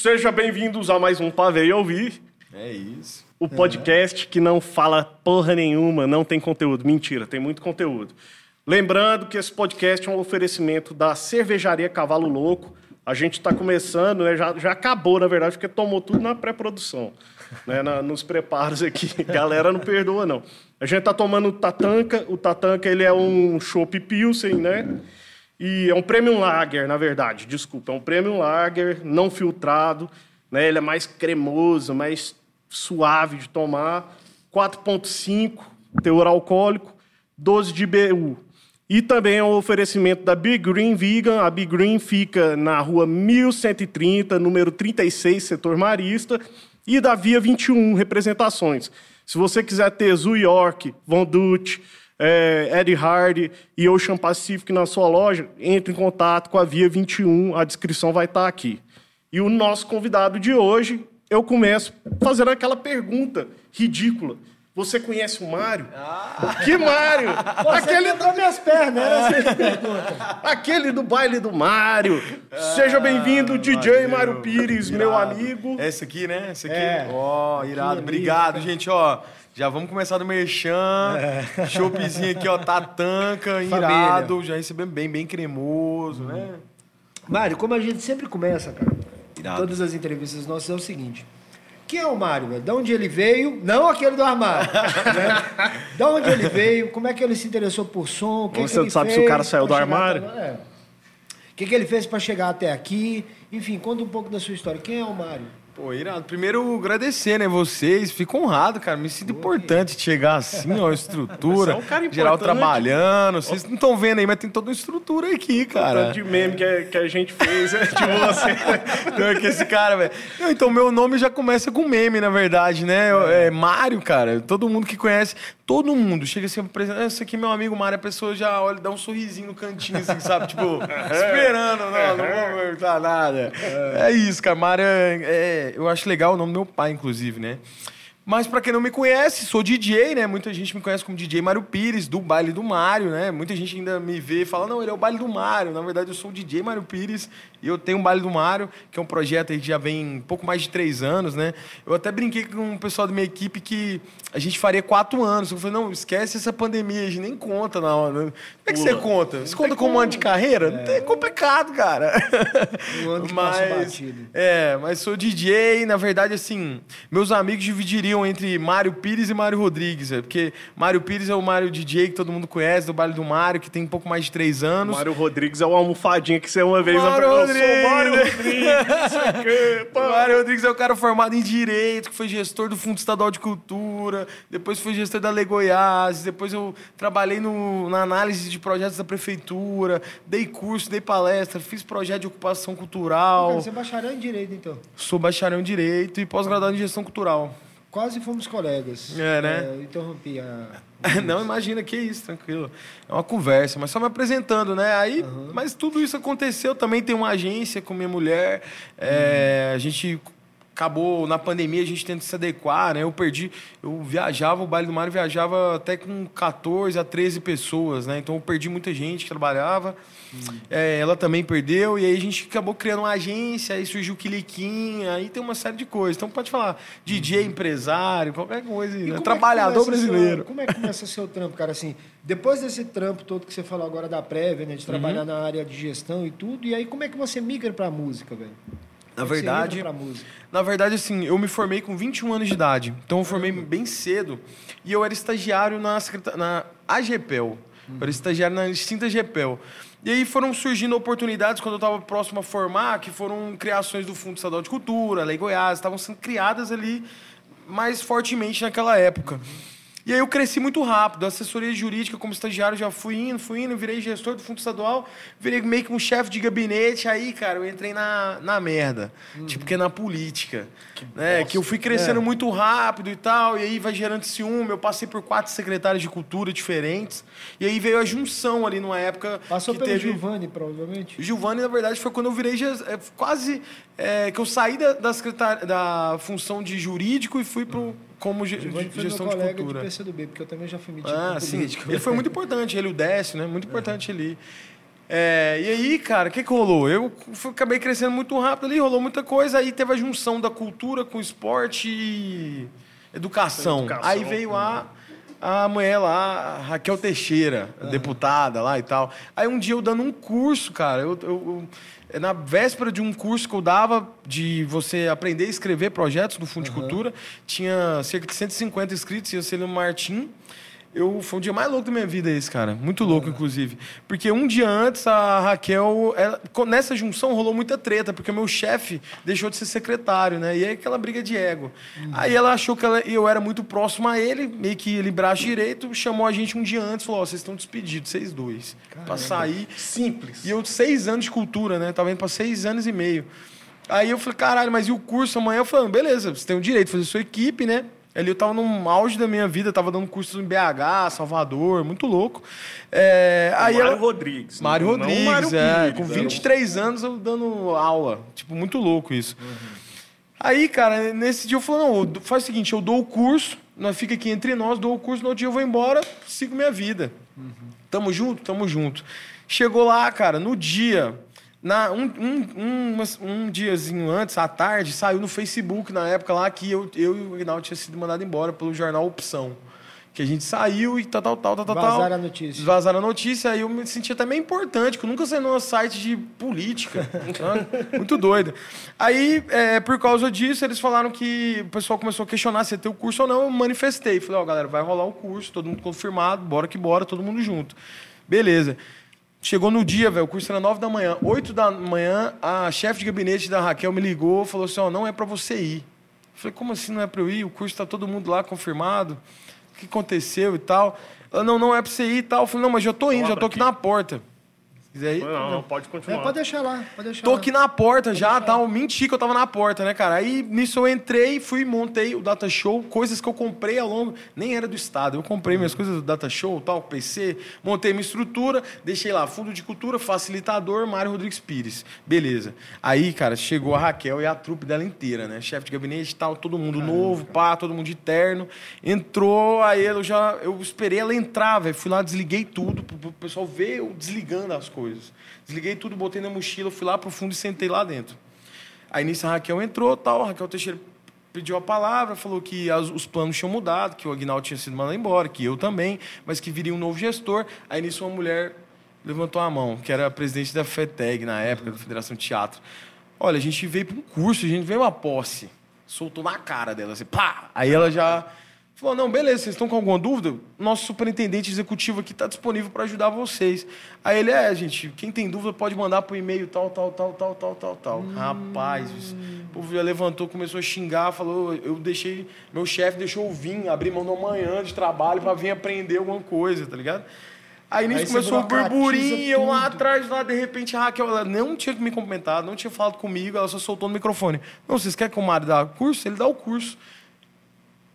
Sejam bem-vindos a mais um Pavei Ouvir. É isso. O podcast que não fala porra nenhuma, não tem conteúdo. Mentira, tem muito conteúdo. Lembrando que esse podcast é um oferecimento da Cervejaria Cavalo Louco. A gente está começando, né? já, já acabou, na verdade, porque tomou tudo na pré-produção, né? Na- nos preparos aqui. Galera, não perdoa, não. A gente está tomando o Tatanka. O Tatanka ele é um chopp Pilsen, né? E é um Premium Lager, na verdade, desculpa. É um Premium Lager não filtrado, né? Ele é mais cremoso, mais suave de tomar. 4,5 teor alcoólico, 12 de BU. E também é um oferecimento da Big Green Vegan. A Big Green fica na rua 1130, número 36, setor marista. E da Via 21, representações. Se você quiser ter Zoo York, Von Dutch, é, Eddie Hardy e Ocean Pacific na sua loja, entre em contato com a Via 21, a descrição vai estar aqui. E o nosso convidado de hoje, eu começo fazendo aquela pergunta ridícula. Você conhece o Mário? Que Mário? Aquele, Quebrou minhas pernas, era essa a pergunta. aquele do baile do Mário. Seja bem-vindo, DJ. Mário Pires, meu Irado. amigo. Essa aqui, né? Essa aqui. É. Ó, irado. ali, Obrigado, cara. gente, ó. Já vamos começar do merchan. Choppzinho aqui, ó, tatanca, irado. Já recebemos bem, bem cremoso, né? Mário, como a gente sempre começa, cara, Irado. todas as entrevistas nossas é o seguinte. Quem é o Mário? De onde ele veio? Não aquele do armário. né? De onde ele veio? Como é que ele se interessou por som? Que, Você que ele sabe se fez o cara saiu do armário? até- é. O que, que ele fez para chegar até aqui? Enfim, conta um pouco da sua história. Quem é o Mário? Pô, irado. Primeiro, agradecer, né, vocês. Fico honrado, cara. Me sinto importante de chegar assim, ó, estrutura. Você é um cara geral importante. trabalhando. Vocês não estão vendo aí, mas tem toda uma estrutura aqui, cara. Tanto de meme que, que a gente fez né, de você. Pior que esse cara, velho. Então, meu nome já começa com meme, na verdade, né? É, Mário, cara. Todo mundo que conhece, todo mundo chega assim, apresenta. "Ah, Esse aqui é meu amigo Mário. A pessoa já olha, dá um sorrisinho no cantinho, assim, sabe? Tipo, esperando, não, não vou perguntar nada. É isso, cara. Mário, é, é- eu acho legal o nome do meu pai, inclusive, né? Mas pra quem não me conhece, sou DJ, né? Muita gente me conhece como DJ Mário Pires, do baile do Mário, né? Muita gente ainda me vê e fala, não, ele é o baile do Mário. Na verdade, eu sou o DJ Mário Pires e eu tenho o baile do Mário, que é um projeto que já vem um pouco mais de três anos, né? Eu até brinquei com o pessoal da minha equipe que a gente faria quatro anos. Eu falei, não, esquece essa pandemia, a gente nem conta na hora. Como é que você Pula. conta? Você conta como ano de carreira? É complicado, cara. Um ano que passa batido. É, mas sou DJ, na verdade, assim, meus amigos dividiriam entre Mário Pires e Mário Rodrigues, é, porque Mário Pires é o Mário DJ que todo mundo conhece, do Baile do Mário, que tem um pouco mais de três anos. Mário Rodrigues é uma almofadinha que você uma vez Mário apresentou. Eu sou Mário Rodrigues. Rodrigues, o. O Mário Rodrigues é o cara formado em Direito, que foi gestor do Fundo Estadual de Cultura, depois fui gestor da Lei Goiás, depois eu trabalhei no- na análise de projetos da Prefeitura, dei curso, dei palestra, fiz projeto de ocupação cultural, Cara, você é bacharel em Direito, então. sou bacharel em Direito e pós-graduado em Gestão Cultural. Quase fomos colegas. É, né? eu interrompi a... Não, imagina, que isso, tranquilo. É uma conversa, mas só me apresentando, né? Aí, mas tudo isso aconteceu. Também tem uma agência com minha mulher. é, a gente acabou na pandemia, a gente tenta se adequar, né? Eu perdi, eu viajava, o baile do Mário viajava até com 14 a 13 pessoas, né? Então eu perdi muita gente que trabalhava. É, ela também perdeu, e aí a gente acabou criando uma agência, aí surgiu o Quiliquim, aí tem uma série de coisas. Então pode falar DJ, empresário, qualquer coisa, né? é que trabalhador começa brasileiro. seu- como é que começa o seu trampo, cara? Assim, depois desse trampo todo que você falou agora da prévia, né? De Uhum. trabalhar na área de gestão e tudo, e aí como é que você migra pra música, velho? Na verdade? Na verdade, assim, eu me formei com 21 anos de idade. Então, eu formei bem cedo. E eu era estagiário na, na AGPEL. Eu era estagiário na extinta GPEL. E aí foram surgindo oportunidades quando eu estava próximo a formar, que foram criações do Fundo Estadual de Cultura, Lei Goiás, estavam sendo criadas ali mais fortemente naquela época. E aí eu cresci muito rápido. Assessoria jurídica como estagiário já fui indo, fui indo, virei gestor do Fundo Estadual, virei meio que um chefe de gabinete. Aí, cara, eu entrei na, na merda. Tipo, que é na política. Que, né? que eu fui crescendo muito rápido e tal, e aí vai gerando ciúme. Eu passei por quatro secretários de cultura diferentes. E aí veio a junção ali numa época. Passou que pelo teve... Giovanni, provavelmente. O Giovanni, na verdade, foi quando eu virei é, quase é, que eu saí da, da, da função de jurídico e fui pro, como ge- Giovanni foi meu gestão de colega de, cultura. PCdoB, porque eu também já fui metido Ah, sim. política. Ele foi muito importante, ele, o Décio, né? Muito importante ali. É, e aí, cara, o que, que rolou? Eu acabei crescendo muito rápido ali, rolou muita coisa, aí teve a junção da cultura com esporte e educação. Educação, aí veio a, a mulher lá, a Raquel Teixeira, a deputada lá e tal. Aí um dia eu dando um curso, cara, eu, eu- eu- na véspera de um curso que eu dava de você aprender a escrever projetos do Fundo de Cultura, tinha cerca de 150 inscritos, ia ser no Martim. Eu, foi o dia mais louco da minha vida esse, cara. Muito louco, inclusive. Porque um dia antes, a Raquel... ela- nessa junção rolou muita treta, porque o meu chefe deixou de ser secretário, né? E aí aquela briga de ego. Aí ela achou que ela- eu era muito próximo a ele, meio que ele braço direito, chamou a gente um dia antes, falou, ó, vocês estão despedidos, vocês dois. Pra sair... Simples. E eu, seis anos de cultura, né? Tava indo pra seis anos e meio. Aí eu falei, caralho, mas e o curso amanhã? Eu falei, beleza, você tem o direito de fazer sua equipe, né? Ali eu tava no auge da minha vida, tava dando cursos em BH, Salvador, muito louco. É, aí Mário. Rodrigues. Mário não Rodrigues, Mário é, Pires, com era um- 23 anos eu dando aula. Tipo, muito louco isso. Aí, cara, nesse dia eu falei, não, faz o seguinte, eu dou o curso, nós fica aqui entre nós, dou o curso, no outro dia eu vou embora, sigo minha vida. Tamo junto? Tamo junto. Chegou lá, cara, no dia, na, um, um, um, um diazinho antes, à tarde, saiu no Facebook, na época lá, que eu, eu e o Ignaldo tinha sido mandado embora pelo jornal Opção. Que a gente saiu e tal, tal, tal, tal, tal. Vazaram a notícia. Vazaram a notícia, aí eu me senti até meio importante, que eu nunca saí num site de política. Muito doido. Aí, é, por causa disso, eles falaram que o pessoal começou a questionar se ia ter o curso ou não. Eu manifestei. Falei, ó, galera, vai rolar o curso, todo mundo confirmado, bora que bora, todo mundo junto. Beleza. Chegou no dia, velho, o curso era 9 da manhã. 8 da manhã, a chefe de gabinete da Raquel me ligou, falou assim, ó, não é pra você ir. Eu falei, como assim não é pra eu ir? O curso tá todo mundo lá confirmado. O que aconteceu e tal? Ela, não, não é pra você ir e tal. Eu falei, não, mas já tô indo, já tô aqui na porta. Se quiser ir, Não, não, pode É, continuar. pode deixar lá, pode deixar Tô lá. aqui na porta já, tal. Menti que eu tava na porta, né, cara? Aí nisso eu entrei, fui, montei o Data Show, coisas que eu comprei ao longo. Nem era do Estado. Eu comprei minhas coisas do Data Show, tal, PC, montei minha estrutura, deixei lá, fundo de cultura, facilitador, Mário Rodrigues Pires. Beleza. Aí, cara, chegou a Raquel e a trupe dela inteira, né? Chefe de gabinete e tal, todo mundo novo, pá, todo mundo de terno. Entrou, aí eu já. Eu esperei ela entrar, velho. Fui lá, desliguei tudo, pro, pro pessoal ver eu desligando as coisas. Desliguei tudo, botei na mochila, fui lá pro fundo e sentei lá dentro. Aí nisso a Raquel entrou, tal, a Raquel Teixeira pediu a palavra, falou que as- os planos tinham mudado, que o Agnaldo tinha sido mandado embora, que eu também, mas que viria um novo gestor. Aí nisso uma mulher levantou a mão, que era a presidente da FETEG na época, da Federação de Teatro. Olha, a gente veio para um curso, a gente veio uma posse. Soltou na cara dela, assim, pá! Aí ela já falou, não, beleza, vocês estão com alguma dúvida? Nosso superintendente executivo aqui está disponível para ajudar vocês. Aí ele, é, gente, quem tem dúvida pode mandar por e-mail tal, tal, tal, tal, tal, tal, tal. Rapaz, o povo já levantou, começou a xingar, falou, eu deixei, meu chefe deixou eu vir, abrir mão da manhã de trabalho para vir aprender alguma coisa, tá ligado? Aí nisso Aí começou um burburinho, eu lá atrás, lá, de repente, a Raquel, ela não tinha me cumprimentado, não tinha falado comigo, ela só soltou no microfone. Não, vocês querem que o Mário dá curso? Ele dá o curso.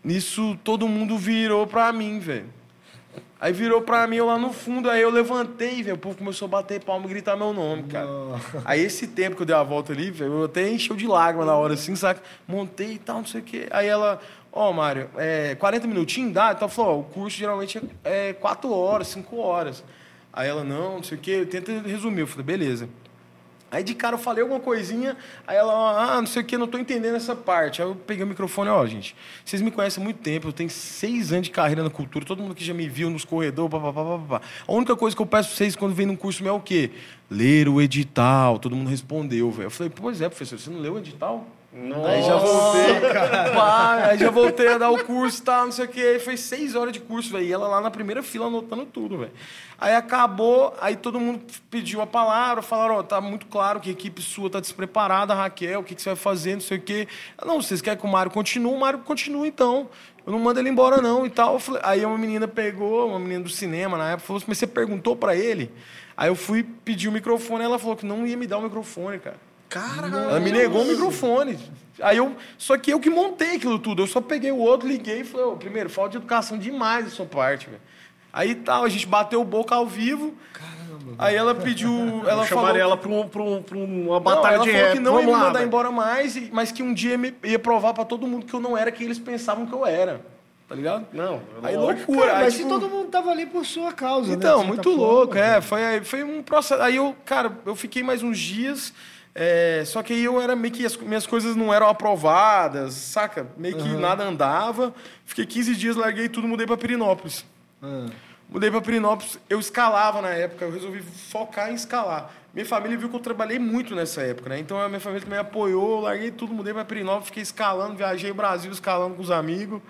Nisso, todo mundo virou pra mim, velho. Aí virou pra mim, eu lá no fundo, aí eu levantei, velho. O povo começou a bater palma e gritar meu nome, cara. Aí esse tempo que eu dei a volta ali, velho, eu até encheu de lágrima na hora, assim, saca? Montei e tal, não sei o quê. Aí ela, ó, Mário, é, 40 minutinhos dá? Então falou, ó, o curso geralmente é 4 horas, 5 horas. Aí ela, não, não sei o quê, tenta resumir. Eu falei, beleza. Aí de cara eu falei alguma coisinha, aí ela, ah, não sei o que, não tô entendendo essa parte. Aí eu peguei o microfone, ó, gente, vocês me conhecem há muito tempo, eu tenho seis anos de carreira na cultura, todo mundo que já me viu nos corredores, papapá, papapá. A única coisa que eu peço pra vocês quando vem num curso meu é o quê? Ler o edital. Todo mundo respondeu, velho. Eu falei, pois é, professor, você não leu o edital? Aí já voltei, pá, aí já voltei a dar o curso e tal, não sei o que. Aí foi seis horas de curso, velho. E ela lá na primeira fila anotando tudo, velho. Aí acabou, aí todo mundo pediu a palavra, falaram, ó, tá muito claro que a equipe sua tá despreparada, Raquel, o que, que você vai fazer, não sei o quê. Eu, Não, vocês querem que o Mário continue? O Mário continua então. Eu não mando ele embora, não, e tal. Falei- Aí uma menina pegou, uma menina do cinema na época, falou assim, mas você perguntou pra ele? Aí eu fui pedir o microfone, ela falou que não ia me dar o microfone, cara. Ela me negou o microfone. Aí eu. Só que eu que montei aquilo tudo. Eu só peguei o outro, liguei e falei, ô, primeiro, falta de educação demais da sua parte, velho. Aí tal, a gente bateu boca ao vivo. Aí ela pediu. Ela Eu falou, chamaria ela pra, um, pra, um, pra uma não, batalha ela de falou rap. que não ia Vamos me lá, mandar velho. embora mais, mas que um dia me- ia provar pra todo mundo que eu não era quem eles pensavam que eu era. tá ligado? Não, Aí lógico. loucura. Cara, aí, mas tipo, se todo mundo tava ali por sua causa, né? Então, de certa muito forma, louco, é. né? Foi, foi um processo. Aí eu, cara, eu fiquei mais uns dias. É, só que aí eu era meio que as minhas coisas não eram aprovadas, saca? Meio que nada andava. Fiquei 15 dias, larguei tudo, mudei pra Pirinópolis. Ah. Mudei pra Pirinópolis, eu escalava na época, eu resolvi focar em escalar. Minha família viu que eu trabalhei muito nessa época, né? Então a minha família também apoiou, eu larguei tudo, mudei pra Pirinópolis, fiquei escalando, viajei o Brasil escalando com os amigos.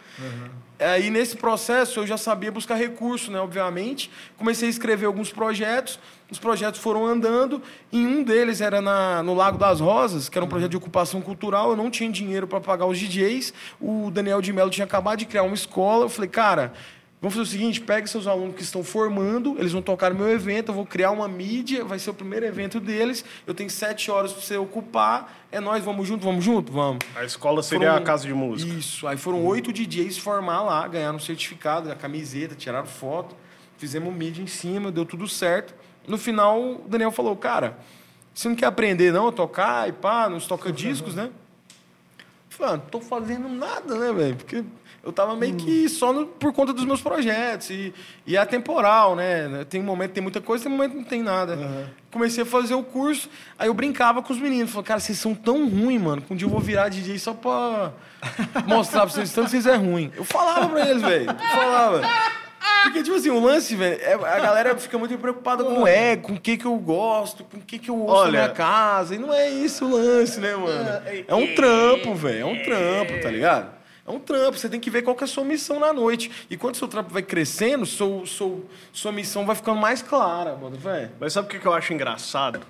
Aí nesse processo eu já sabia buscar recurso, né? Obviamente. Comecei a escrever alguns projetos, os projetos foram andando, e um deles era na, no Lago das Rosas, que era um projeto de ocupação cultural, eu não tinha dinheiro para pagar os DJs, o Daniel de Mello tinha acabado de criar uma escola, eu falei, cara. Vamos fazer o seguinte, pegue seus alunos que estão formando, eles vão tocar no meu evento, eu vou criar uma mídia, vai ser o primeiro evento deles, eu tenho sete horas para você ocupar, é nós, vamos junto, vamos junto, vamos. A escola seria Foram- a casa de música. Isso, aí foram oito DJs formar lá, ganharam um certificado, a camiseta, tiraram foto, fizemos mídia em cima, deu tudo certo. No final, o Daniel falou, cara, você não quer aprender não a tocar e pá, nos toca-discos, né? Eu falei, ah, não tô fazendo nada, né, velho? Porque eu tava meio que só no- por conta dos meus projetos. E, e é atemporal, né? Tem momento que tem muita coisa, tem momento que não tem nada. Comecei a fazer o curso, aí eu brincava com os meninos. Falei, cara, vocês são tão ruins, mano, que um dia eu vou virar DJ só pra mostrar pra vocês tanto que vocês é ruim. Eu falava pra eles, velho. Falava. Porque, tipo assim, o lance, velho, é- a galera fica muito preocupada com o ego, com o que que eu gosto, com o que que eu ouço Olha- na minha casa. E não é isso o lance, né, mano? É um trampo, velho. É um trampo, tá ligado? É um trampo, você tem que ver qual que é a sua missão na noite. E quando seu trampo vai crescendo, seu, seu, sua missão vai ficando mais clara, mano, velho. Mas sabe o que que eu acho engraçado?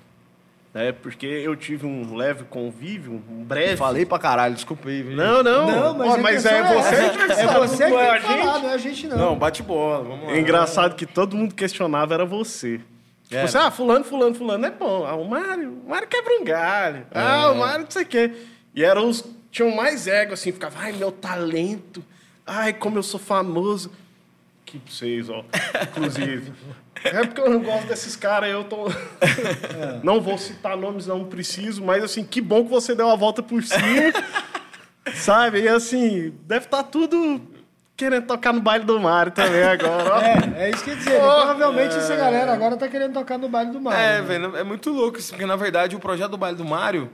É porque eu tive um leve convívio, um breve. Falei pra caralho, desculpa aí, viu? Não, não. Não, mas, Ó, mas é você essa. que É saber, você que não é tem a que falar, não é a gente não. Não, bate bola, vamos lá. É engraçado que todo mundo questionava era você. Tipo Era. assim, ah, fulano, fulano, fulano é bom. Ah, o Mário, o Mário quebra um galho. Ah, o Mário não sei o quê. E eram os tinham mais ego, assim, ficava, ai, meu talento. Ai, como eu sou famoso. Que pra vocês, ó. Inclusive. É porque eu não gosto desses caras, eu tô. Não vou citar nomes, não preciso, mas assim, que bom que você deu a volta por cima. sabe? E assim, deve estar tudo querendo tocar no baile do Mário também agora, ó. É, é isso que eu ia dizer. Provavelmente essa galera agora tá querendo tocar no baile do mar. É, né? velho, é muito louco isso, porque na verdade o projeto do baile do Mário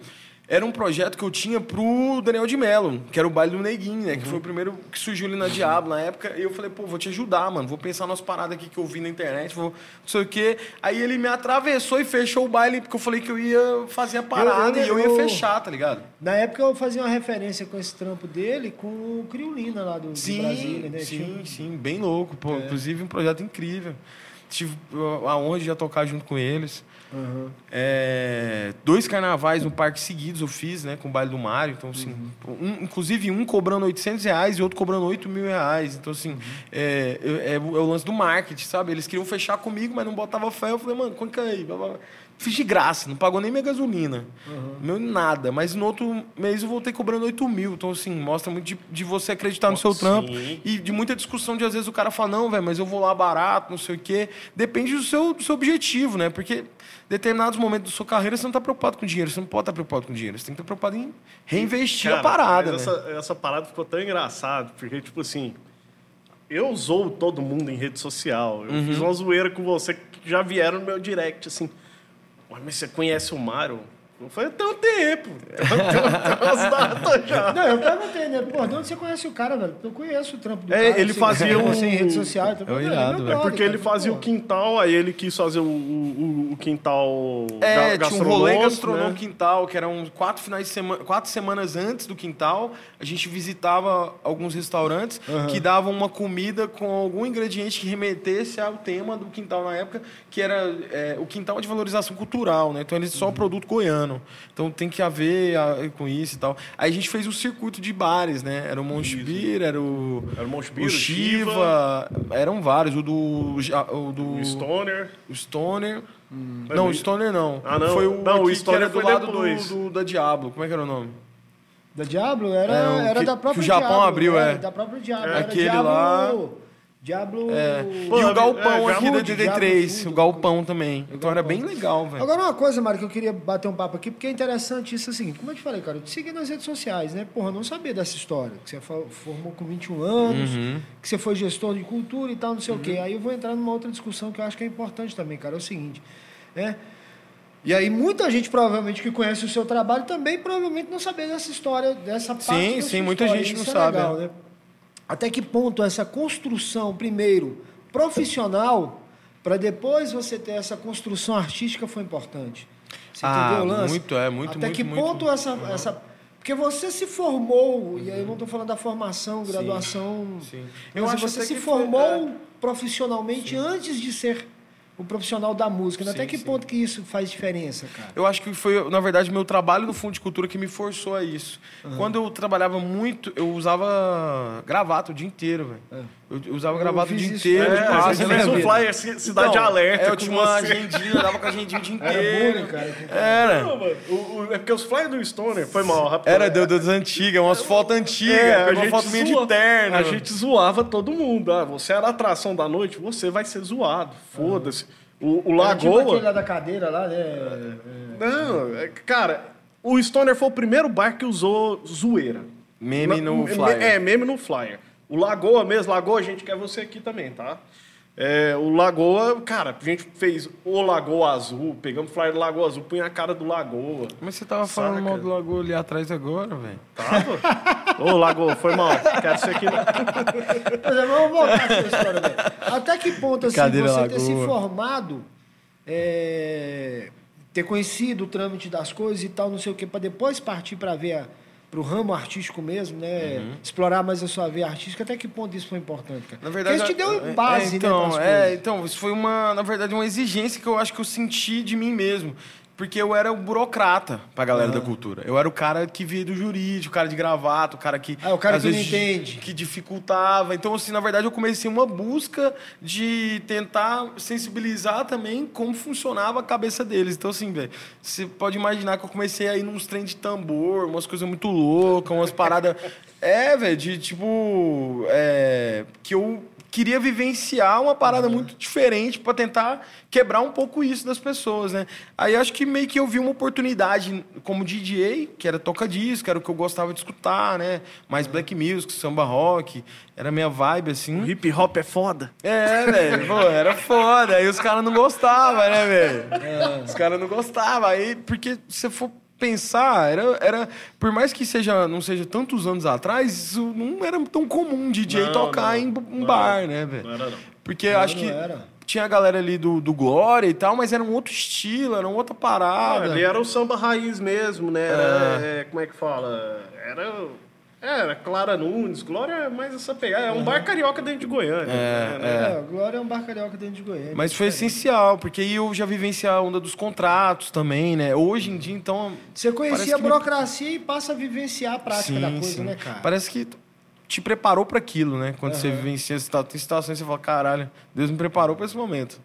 era um projeto que eu tinha pro Daniel de Mello, que era o baile do Neguinho, né? Que foi o primeiro que surgiu ali na Diablo na época. E eu falei, pô, vou te ajudar, mano. Vou pensar nas paradas aqui que eu vi na internet, vou não sei o quê. Aí ele me atravessou e fechou o baile, porque eu falei que eu ia fazer a parada eu- e eu ia eu- fechar, tá ligado? Na época eu fazia uma referência com esse trampo dele com o Criolina lá do, Sim, Brasília, né? sim, Tinha- sim, bem louco. Pô, Inclusive um projeto incrível. Tive a honra de já tocar junto com eles. Aham. É, dois carnavais no parque seguidos eu fiz, né? Com o baile do Mário. Então, assim, um- inclusive um cobrando 800 reais e outro cobrando 8 mil reais. Então, assim, é, eu- é o é o lance do marketing, sabe? Eles queriam fechar comigo, mas não botava fé. Eu falei, mano, quanto que é aí? Fiz de graça, não pagou nem minha gasolina. Meu nada. Mas no outro mês eu voltei cobrando 8 mil. Então, assim, mostra muito de, de você acreditar no seu Sim. trampo. E de muita discussão de às vezes o cara fala, não, velho, mas eu vou lá barato, não sei o quê. Depende do seu, do seu objetivo, né? Porque determinados momentos da sua carreira você não está preocupado com dinheiro, você não pode estar preocupado com dinheiro, você tem que estar preocupado em reinvestir Cara, a parada, mas né? essa, essa parada ficou tão engraçada, porque, tipo assim, eu zoo todo mundo em rede social. Eu Uhum. fiz uma zoeira com você que já vieram no meu direct, assim. "Ué, mas você conhece o Mário? Falei, tem um tempo. Já. Não, eu perguntei, né? Pô, de onde você conhece o cara, velho? Eu conheço o trampo do É, cara. ele assim, fazia né? o- Você em rede social. Então, É irado, velho. Porque ele fazia pô. o quintal, aí ele quis fazer o, o, o quintal É, ga- tinha um rolê gastronômico, né? quintal, que eram quatro finais de semana, quatro semanas antes do quintal, a gente visitava alguns restaurantes que davam uma comida com algum ingrediente que remetesse ao tema do quintal na época, que era é, o quintal de valorização cultural, né? Então eles só produto goiano. Então tem que haver a- com isso e tal. Aí a gente fez um circuito de bares, né? Era o Monte Beer, era o Era o Monte o Shiva, eram vários, o do o do O Stoner. o Stoner. Mas Não, o- Stoner não. Ah, não. Foi o, Não, o que Stoner era do foi lado do, depois. do- da Diablo. Como é que era o nome? Da Diablo? Era, É, era que- da que própria o Japão Diablo, abriu, é. Da própria Diablo. É, Era aquele Diablo- lá- Diablo. É. e o galpão é, aqui da Food, DD3, Diablo o galpão também. Então era bem legal, velho. Agora, uma coisa, Mário, que eu queria bater um papo aqui, porque é interessante isso assim. Como eu te falei, cara, eu te segui nas redes sociais, né? Porra, eu não sabia dessa história. Que você formou com 21 anos, Uhum. que você foi gestor de cultura e tal, não sei o quê. Aí eu vou entrar numa outra discussão que eu acho que é importante também, cara. É o seguinte, né? E aí, muita gente, provavelmente, que conhece o seu trabalho, também provavelmente não sabia dessa história, dessa parte Sim, sim, muita história. gente Isso não é sabe, legal, é. né? Até que ponto essa construção, primeiro, profissional, para depois você ter essa construção artística foi importante. Você Ah, entendeu o lance? muito, é, muito, Até muito, que muito. ponto essa, essa. Porque você se formou, e aí eu não estou falando da formação, graduação. sim. Eu Eu acho você se que foi- formou é. profissionalmente antes de ser o profissional da música. né? Até Sim, que sim. ponto que isso faz diferença, cara? Eu acho que foi, na verdade, meu trabalho no Fundo de Cultura que me forçou a isso. Quando eu trabalhava muito, eu usava gravata o dia inteiro, velho. Eu, eu usava Eu gravata o dia inteiro. É, passe, né, fez um flyer ci- Cidade Então, Alerta. É, eu tinha uma você. agendinha, eu dava com a agendinha o dia Era inteiro. bullying, cara. Era. Não, mano, o- o- é porque os flyers do Stoner foi mal, rapaz. Era do- das antigas, umas fotos antigas. É, uma foto minha de terno. A gente zoava todo mundo. Ah, você era a atração da noite, você vai ser zoado. Foda-se. O, o Era tipo aquele Lagoa. lá da cadeira lá, né? É, Não, é, cara, o Stoner foi o primeiro bar que usou zoeira. Meme no flyer. É, meme no flyer. O Lagoa mesmo, Lagoa, a gente quer você aqui também, tá? É, o Lagoa, cara, a gente fez o Lagoa Azul, pegamos o flyer do Lagoa Azul, punha a cara do Lagoa. Mas você tava falando Saca? mal do Lagoa ali atrás agora, velho. Tava? Ô, Lagoa, foi mal. Quero ser aqui. Mas é, vamos voltar à sua história, velho. Até que ponto, assim, Brincadeira, você ter se Lagoa. formado, é, ter conhecido o trâmite das coisas e tal, não sei o quê, para depois partir para ver para o ramo artístico mesmo, né? Uhum. Explorar mais a sua veia artística, até que ponto isso foi importante, cara? Na verdade, Porque isso te deu é- base, é, então, né, é, então, isso foi uma, na verdade, uma exigência que eu acho que eu senti de mim mesmo. Porque eu era o burocrata pra galera da cultura. Eu era o cara que via do jurídico, o cara de gravata, o cara que. Ah, o cara às que não vezes, entende. Que dificultava. Então, assim, na verdade, eu comecei uma busca de tentar sensibilizar também como funcionava a cabeça deles. Então, assim, velho, você pode imaginar que eu comecei a ir nos trem de tambor, umas coisas muito loucas, umas paradas. É, velho, de tipo. é, que eu queria vivenciar uma parada muito diferente para tentar quebrar um pouco isso das pessoas, né? Aí acho que meio que eu vi uma oportunidade como DJ, que era toca-disco, era o que eu gostava de escutar, né? Mais black music, samba rock, era a minha vibe, assim. Hip hop é foda. É, velho, pô, era foda. Aí os caras não gostavam, né, velho? Os caras não gostavam. Aí, porque se for pensar, era, era. Por mais que seja, não seja tantos anos atrás, isso não era tão comum DJ Não, tocar não, em não um era. bar, né, velho? Não era, não. Porque Não, acho não que era. tinha a galera ali do, do Glória e tal, mas era um outro estilo, era uma outra Ah, parada. ali era o samba raiz mesmo, né? Era, é, como é que fala? Era, era Clara Nunes, Glória é mais essa pegada. É um bar carioca dentro de Goiânia. É, né? É, o Glória é um bar carioca dentro de Goiânia. Mas foi essencial, porque aí eu já vivenciei a onda dos contratos também, né? Hoje em dia, então. Você conhecia a que me- burocracia e passa a vivenciar a prática da coisa, sim. né, cara? Parece que te preparou para aquilo, né? Quando você vivencia situações você fala, caralho, Deus me preparou para esse momento.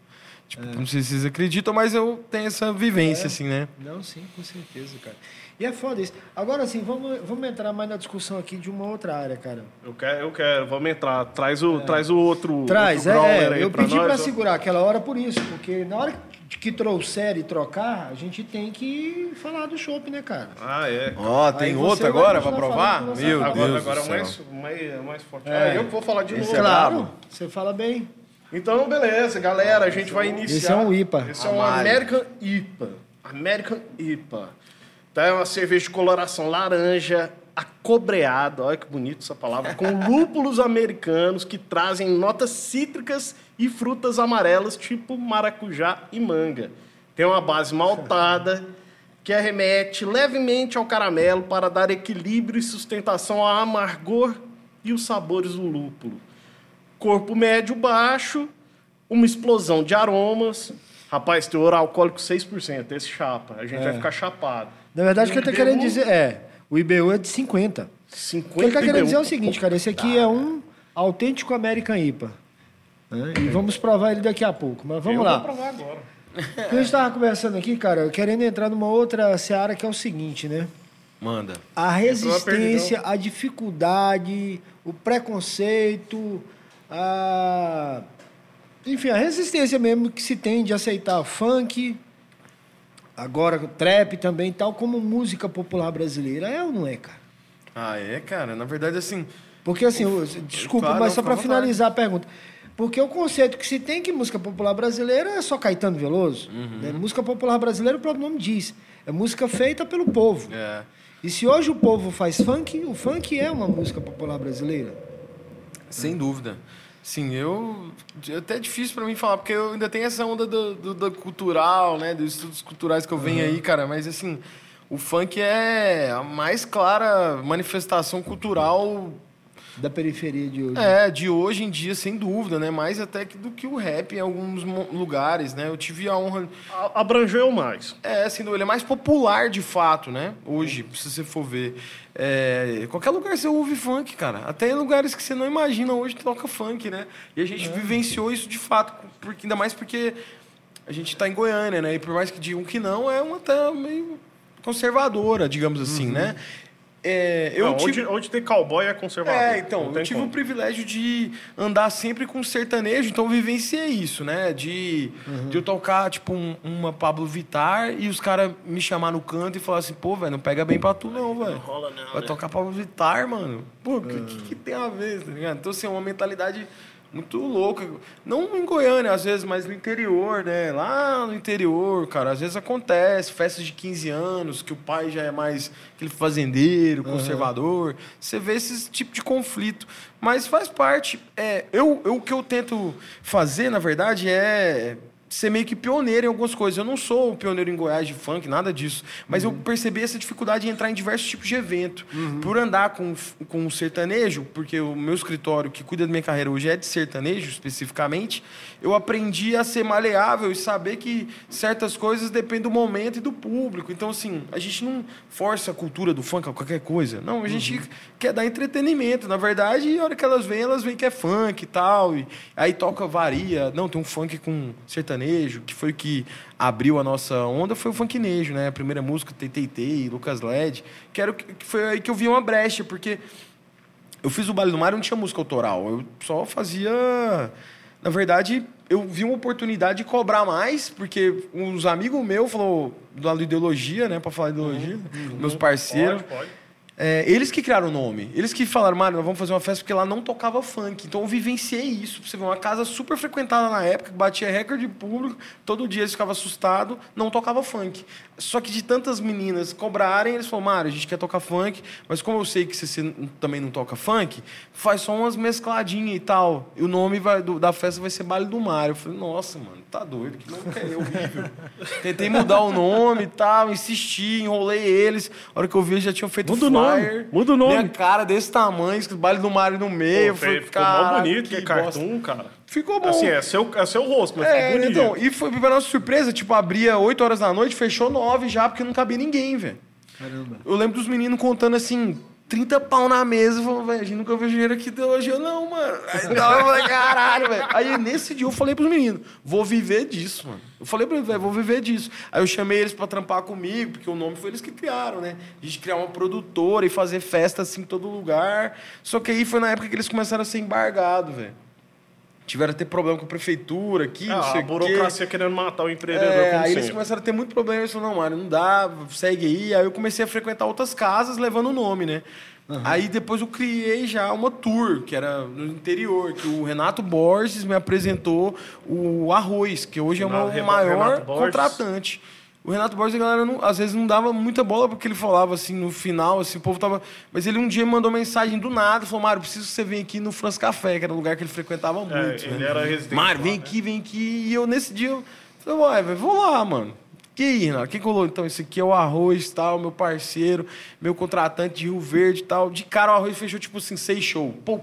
Tipo, É. não sei se vocês acreditam, mas eu tenho essa vivência, assim, né? Não, sim, com certeza, cara. E é foda isso. Agora, assim, vamos, vamos entrar mais na discussão aqui de uma outra área, cara. Eu quero, eu quero, vamos entrar. Traz o, traz o outro. É. Traz, outro é. aí Eu pra pedi nós, pra ó. segurar aquela hora por isso, porque na hora que trouxer e trocar, a gente tem que falar do chopp, né, cara? Ah, é. Ó, Aí tem outro agora pra provar? Meu agora. Deus Agora, é do o céu. mais, mais, mais forte. É. Ah, eu vou falar de Esse novo. é claro, você fala bem. Então, beleza, galera, a gente vai iniciar. Esse é um IPA. Esse é um. American IPA. American IPA. Então é uma cerveja de coloração laranja, acobreada, olha que bonito essa palavra, com lúpulos americanos que trazem notas cítricas e frutas amarelas, tipo maracujá e manga. Tem uma base maltada que arremete levemente ao caramelo para dar equilíbrio e sustentação ao amargor e os sabores do lúpulo corpo médio baixo, uma explosão de aromas. Rapaz, teor alcoólico 6%, esse chapa. A gente vai ficar chapado. Na verdade, o que eu tô querendo dizer é, o IBU é de 50. O 50 que ele tá querendo dizer é o seguinte, cara, esse aqui é um autêntico American IPA. né? E vamos provar ele daqui a pouco, mas vamos Eu lá. vou provar agora. O a gente estava conversando aqui, cara, querendo entrar numa outra seara que é o seguinte, né? Manda. A resistência, a dificuldade, o preconceito, a, enfim, a resistência mesmo que se tem de aceitar funk, agora trap também, tal como música popular brasileira. É ou não é, cara? Ah, é, cara? Na verdade, assim. Porque assim, desculpa, Claro, mas só para finalizar a pergunta. Porque o conceito que se tem que música popular brasileira é só Caetano Veloso. Uhum. né? Música popular brasileira, o próprio nome diz. É música feita pelo povo. É. E se hoje o povo faz funk, o funk é uma música popular brasileira. Sem dúvida. Sim, eu. é Até difícil pra mim falar, porque eu ainda tenho essa onda do, do, do cultural, né? Dos estudos culturais que eu venho aí, cara. Mas assim, o funk é a mais clara manifestação cultural Da periferia de hoje. é, de hoje em dia, sem dúvida, né? Mais até que do que o rap em alguns lugares, né? Eu tive a honra. A- Abrangeu mais. É, sem dúvida, ele é mais popular de fato, né? Hoje, se você for ver. É, qualquer lugar você ouve funk, cara. Até em lugares que você não imagina hoje toca funk, né? E a gente vivenciou isso de fato, porque, ainda mais porque a gente tá em Goiânia, né? E por mais que digam que não, é uma até meio conservadora, digamos assim, né? É, eu Não, tive... onde, onde tem cowboy é conservador. É, então, Não eu tive como. o privilégio de andar sempre com sertanejo, então eu vivenciei isso, né? De, Uhum. de eu tocar, tipo, um- uma Pablo Vittar e os caras me chamar no canto e falar assim, pô, velho, não pega bem pra tu não, velho. rola não, Vai né? tocar Pablo Vittar, mano. Pô, o que, Uhum. que, que tem a ver, tá ligado? Então, assim, é uma mentalidade muito louca. Não em Goiânia, às vezes, mas no interior, né? Lá no interior, cara, às vezes acontece, festas de 15 anos, que o pai já é mais aquele fazendeiro, conservador. Você vê esse tipo de conflito. Mas faz parte. É, eu, eu, o que eu tento fazer, na verdade, é ser meio que pioneiro em algumas coisas. Eu não sou pioneiro em Goiás de funk, nada disso. Mas eu percebi essa dificuldade de entrar em diversos tipos de evento. Por andar com, com o sertanejo, porque o meu escritório que cuida da minha carreira hoje é de sertanejo, especificamente, eu aprendi a ser maleável e saber que certas coisas dependem do momento e do público. Então, assim, a gente não força a cultura do funk a qualquer coisa. Não, a gente quer dar entretenimento. Na verdade, a hora que elas vêm, elas veem que é funk e tal. E aí toca, varia. Não, tem um funk com sertanejo, que foi o que abriu a nossa onda, foi o funknejo, né? A primeira música, Tei, Lucas LED, que, era, que foi aí que eu vi uma brecha, porque eu fiz o Baile do Mar e não tinha música autoral. Eu só fazia. Na verdade, eu vi uma oportunidade de cobrar mais, porque uns amigos meus falou do lado de ideologia, né? Pra falar de ideologia, meus parceiros. Pode, pode. É, eles que criaram o nome. Eles que falaram, Mário, nós vamos fazer uma festa porque lá não tocava funk. Então eu vivenciei isso. Você ver, uma casa super frequentada na época, que batia recorde de público, todo dia eles ficavam assustados, não tocava funk. Só que de tantas meninas cobrarem, eles falaram, Mário, a gente quer tocar funk, mas como eu sei que você também não toca funk, faz só umas mescladinhas e tal. E o nome vai- do- da festa vai ser Baile do Mário. Eu falei, nossa, mano, tá doido, que nome é horrível. Tentei mudar o nome e tal, insisti, enrolei eles. A hora que eu vi, eles já tinham feito Muda nome, muda o nome. Minha cara desse tamanho, escrito Baile do Mário no meio. Pô, falei, ficou mó "Caraca, bonito, que é bosta." cartoon, cara. Ficou bom. Assim, é seu, é seu rosto, mas É, ficou bonito. então, e foi pra nossa surpresa, tipo, abria 8 horas da noite, fechou 9 já, porque não cabia ninguém, velho. Caramba. Eu lembro dos meninos contando assim, 30 pau na mesa, falando, velho, a gente nunca viu dinheiro aqui de ideologia, não, mano. Aí tava, falei, caralho, velho. Aí nesse dia eu falei pros meninos, vou viver disso, mano. Eu falei pra eles, velho, vou viver disso. Aí eu chamei eles pra trampar comigo, porque o nome foi eles que criaram, né? A gente criar uma produtora e fazer festa assim em todo lugar. Só que aí foi na época que eles começaram a ser embargados, velho. Tiveram a ter problema com a prefeitura aqui, não sei Ah, a o quê. burocracia querendo matar o empreendedor, É, aí eles sempre. começaram a ter muito problema. Eles falaram, não, Mário, não dá, segue aí. Aí eu comecei a frequentar outras casas levando o nome, né? Aí depois eu criei já uma tour, que era no interior, que o Renato Borges me apresentou o Arroz, que hoje é o Renato maior Borges. O Renato Borges, a galera não- às vezes não dava muita bola porque ele falava assim no final, assim, o povo tava. Mas ele um dia me mandou mensagem do nada, falou: Mário, preciso que você venha aqui no France Café, que era um lugar que ele frequentava muito. É, ele né? era residente Mário, lá, vem né? aqui, vem aqui. E eu nesse dia, eu falei, uai, vou lá, mano. Que aí, Renato? Quem colou? Então, esse aqui é o Arroz, tal, meu parceiro, meu contratante de Rio Verde e tal. De cara, o Arroz fechou, tipo assim, seis shows. Pô.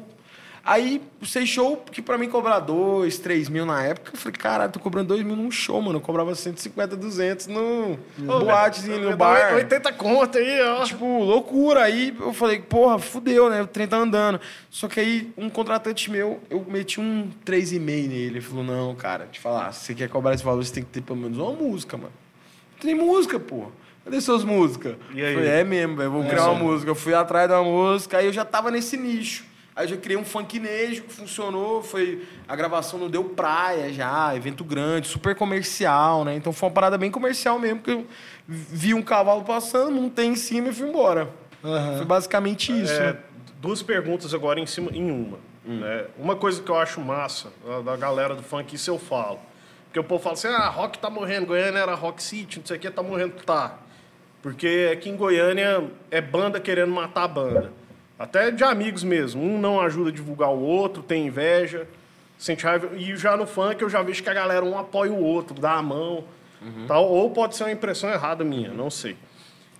Aí, seis show, que pra mim cobrar dois, três mil na época, eu falei, caralho, tô cobrando dois mil num show, mano. Eu cobrava 150, 200 no boatezinho, no bar. 80 conto aí, ó. Tipo, loucura. Aí eu falei, porra, fudeu, né? O trem tá andando. Só que aí, um contratante meu, eu meti um 3,5 nele. Ele falou, não, cara, te falar, se você quer cobrar esse valor, você tem que ter pelo menos uma música, mano. Tem música, pô. Cadê suas músicas? E aí? Falei, é mesmo, velho, vou criar uma música. Eu fui atrás uma música, aí eu já tava nesse nicho. Aí eu já criei um funknejo que funcionou, foi a gravação não deu praia já, evento grande, super comercial, né? Então foi uma parada bem comercial mesmo, porque eu vi um cavalo passando, montei em cima e fui embora. Aham. Foi basicamente isso. É, duas perguntas agora em cima em uma. né? Uma coisa que eu acho massa da, da galera do funk, isso eu falo. Porque o povo fala assim, ah, rock tá morrendo, Goiânia era rock city, não sei o que, tá morrendo, tá. Porque aqui em Goiânia é banda querendo matar a banda. Até de amigos mesmo. Um não ajuda a divulgar o outro, tem inveja, sente raiva. E já no funk eu já vejo que a galera um apoia o outro, dá a mão. Tal. Ou pode ser uma impressão errada minha, não sei.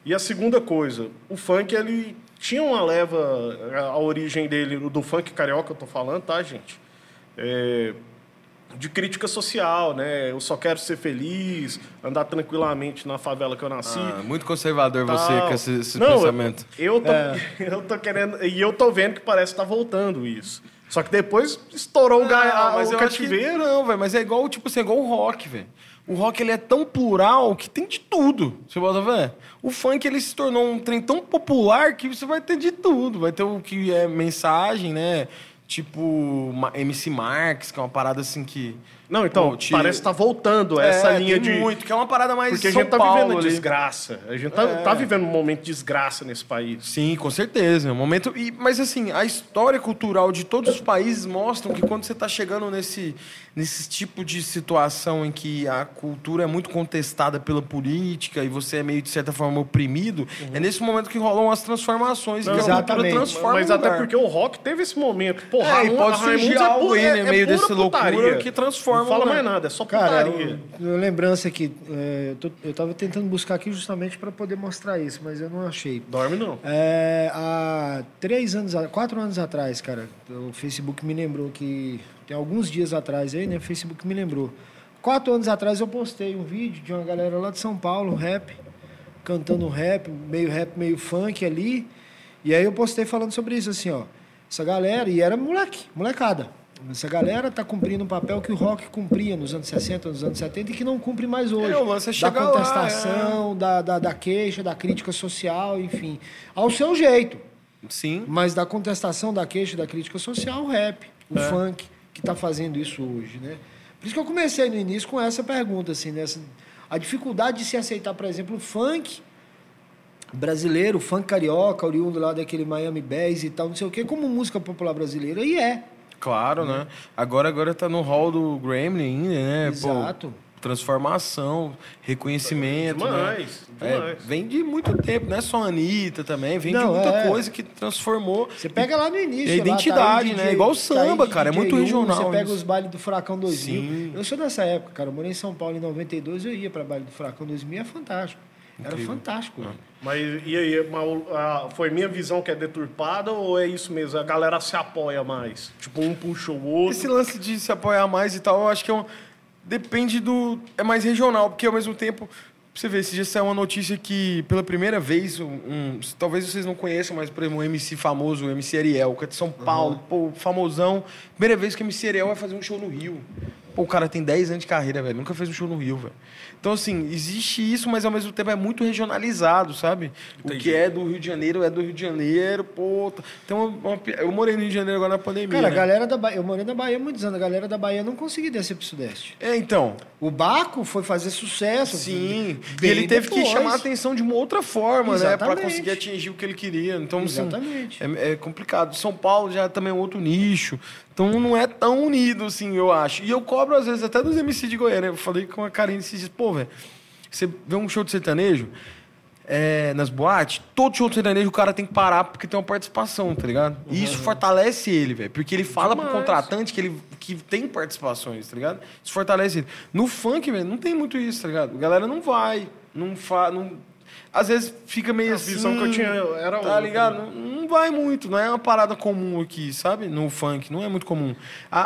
E a segunda coisa, o funk ele tinha uma leva, a origem dele, do funk carioca eu tô falando, tá, gente? É, de crítica social, né? Eu só quero ser feliz, andar tranquilamente na favela que eu nasci. Ah, muito conservador tal. você com esse, esse Não, pensamento. Eu, eu tô, eu tô querendo. E eu tô vendo que parece que tá voltando isso. Só que depois estourou o, Ah, a- mas o eu acho que cativeiro. não, velho. Mas é igual, tipo assim, é igual o rock, velho. O rock, ele é tão plural que tem de tudo. Você bota ver? O funk, ele se tornou um trem tão popular que você vai ter de tudo. Vai ter o que é mensagem, né? Tipo, MC Marx, que é uma parada assim que... Não, então, Pô, te- parece que tá voltando essa É, linha tem de. muito, que é uma parada mais Porque a São gente tá Paulo vivendo ali. desgraça. A gente tá, É. tá vivendo um momento de desgraça nesse país. Sim, com certeza. É um momento. E, mas assim, a história cultural de todos os países mostram que quando você está chegando nesse, nesse tipo de situação em que a cultura é muito contestada pela política e você é meio, de certa forma, oprimido, é nesse momento que rolam as transformações Não, que a cultura transforma Mas até porque o rock teve esse momento. Pô, É, e Raimundo- pode surgir Raimundos é algo aí, é- né, é meio desse loucura que transforma Não fala mais nada, é só Cara, putaria. eu, eu lembrança aqui, é, eu, tô, eu tava tentando buscar aqui justamente para poder mostrar isso, mas eu não achei. Dorme não. É, há três anos, quatro anos atrás, cara, o Facebook me lembrou que tem alguns dias atrás aí, né? O Facebook me lembrou. Quatro anos atrás eu postei um vídeo de uma galera lá de São Paulo, rap, cantando rap, meio rap, meio funk ali. E aí eu postei falando sobre isso, assim, ó. Essa galera, e era moleque, molecada. Essa galera tá cumprindo um papel que o rock cumpria nos anos 60, nos anos 70 e que não cumpre mais hoje. É, o lance é da chegar lá, contestação, da, da, da queixa, da crítica social, enfim. Ao seu jeito. Sim. Mas da contestação, da queixa, da crítica social, o rap, o funk, que está fazendo isso hoje, né? Por isso que eu comecei no início com essa pergunta, assim, nessa, a dificuldade de se aceitar, por exemplo, o funk brasileiro, funk carioca, oriundo lá daquele Miami Bass e tal, não sei o quê, como música popular brasileira, e é. Claro, né? Agora, agora tá no hall do Grammy ainda, né? Pô, Exato. transformação, reconhecimento. Demais, né? demais. É, vem de muito tempo, não é só a Anitta também, vem de Não, muita é. coisa que transformou. Você pega lá no início. A lá, tá identidade, aí né? Igual o samba, cara, é muito regional Você pega isso. os bailes do Furacão 2000. Sim. Eu sou dessa época, cara. Eu morei em São Paulo em 92, eu ia para baile do Furacão 2000, é fantástico. Era fantástico. velho. Mas e aí, mas o- a- foi minha visão que é deturpada ou é isso mesmo? A galera se apoia mais? Tipo, um puxa o outro. Esse lance de se apoiar mais e tal, eu acho que é um, depende do. É mais regional, porque ao mesmo tempo. Você vê, esse dia saiu uma notícia que, pela primeira vez, um, um- talvez vocês não conheçam, mas, por exemplo, um MC famoso, o MC Ariel, que é de São Paulo, pô, famosão. Primeira vez que o MC Ariel vai fazer um show no Rio. Pô, o cara tem 10 anos de carreira, velho. Nunca fez um show no Rio, velho. Então, assim, existe isso, mas ao mesmo tempo é muito regionalizado, sabe? O que é do Rio de Janeiro é do Rio de Janeiro, pô. tá- Então, uma- eu morei no Rio de Janeiro agora na pandemia. Cara, a né? galera da Bahia, eu morei na Bahia muitos anos, a galera da Bahia não conseguia descer pro Sudeste. É, então. O Baco foi fazer sucesso. Sim. E bem ele teve que depois. chamar a atenção de uma outra forma, né? Pra Exatamente. conseguir atingir o que ele queria. Então, assim, Exatamente. é, é complicado. São Paulo já é também outro nicho. Então não é tão unido, assim, eu acho. E eu cobro, às vezes, até dos MC de Goiânia. Eu falei com a Karine esses dias, pô, velho, você vê um show de sertanejo é, nas boates, todo show de sertanejo o cara tem que parar porque tem uma participação, tá ligado? E isso fortalece ele, velho. Porque ele fala pro Demais. contratante que ele que tem participações, tá ligado? Isso fortalece ele. No funk, velho, não tem muito isso, tá ligado? A galera não vai, não fa, não às vezes fica meio A assim. visão que eu tinha era Tá outra. ligado? Não, não vai muito, não é uma parada comum aqui, sabe? No funk, não é muito comum. A,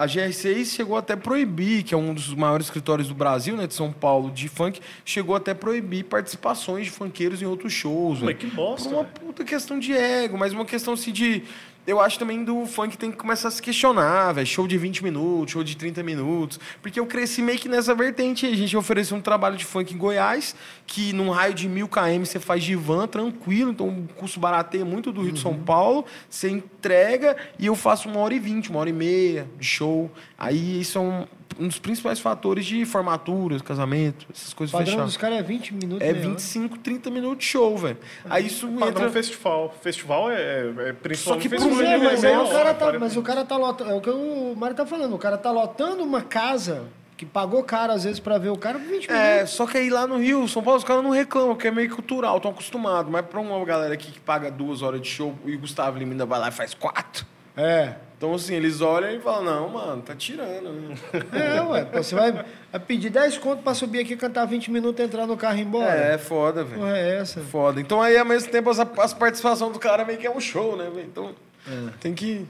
a, a GR6 chegou até a proibir, que é um dos maiores escritórios do Brasil, né, de São Paulo, de funk, chegou até a proibir participações de funkeiros em outros shows, Mas velho. que bosta, Por uma puta questão de ego, mas uma questão assim de. Eu acho também do funk tem que começar a se questionar, velho. Show de 20 minutos, show de 30 minutos. Porque eu cresci meio que nessa vertente. A gente ofereceu um trabalho de funk em Goiás, que num raio de mil km você faz de van tranquilo, então o custo barateia muito do Rio uhum. de São Paulo. Você entrega e eu faço uma hora e vinte, uma hora e meia de show. Aí isso é um, um dos principais fatores de formatura, casamento, essas coisas fechadas. O padrão dos caras é 20 minutos. É 25, 30 minutos de show, velho. Aí isso padrão entra... festival. Festival é, é principalmente... Só que pro é, mas, aí o cara tá, mas o cara tá lotando... É o que o Mário tá falando. O cara tá lotando uma casa que pagou caro às vezes para ver o cara por 20 é, minutos. É, só que aí lá no Rio, São Paulo, os caras não reclamam, que é meio cultural, estão acostumados. Mas pra uma galera aqui que paga duas horas de show e o Gustavo Lima ainda vai lá e faz quatro... É. Então, assim, eles olham e falam, não, mano, tá tirando, né? É, ué. Você vai, pedir 10 conto pra subir aqui, cantar 20 minutos, entrar no carro e ir embora. É, é foda, velho. É essa. Foda. Então, aí, ao mesmo tempo, as, as participações do cara meio que é um show, né, velho? Então, é. tem que...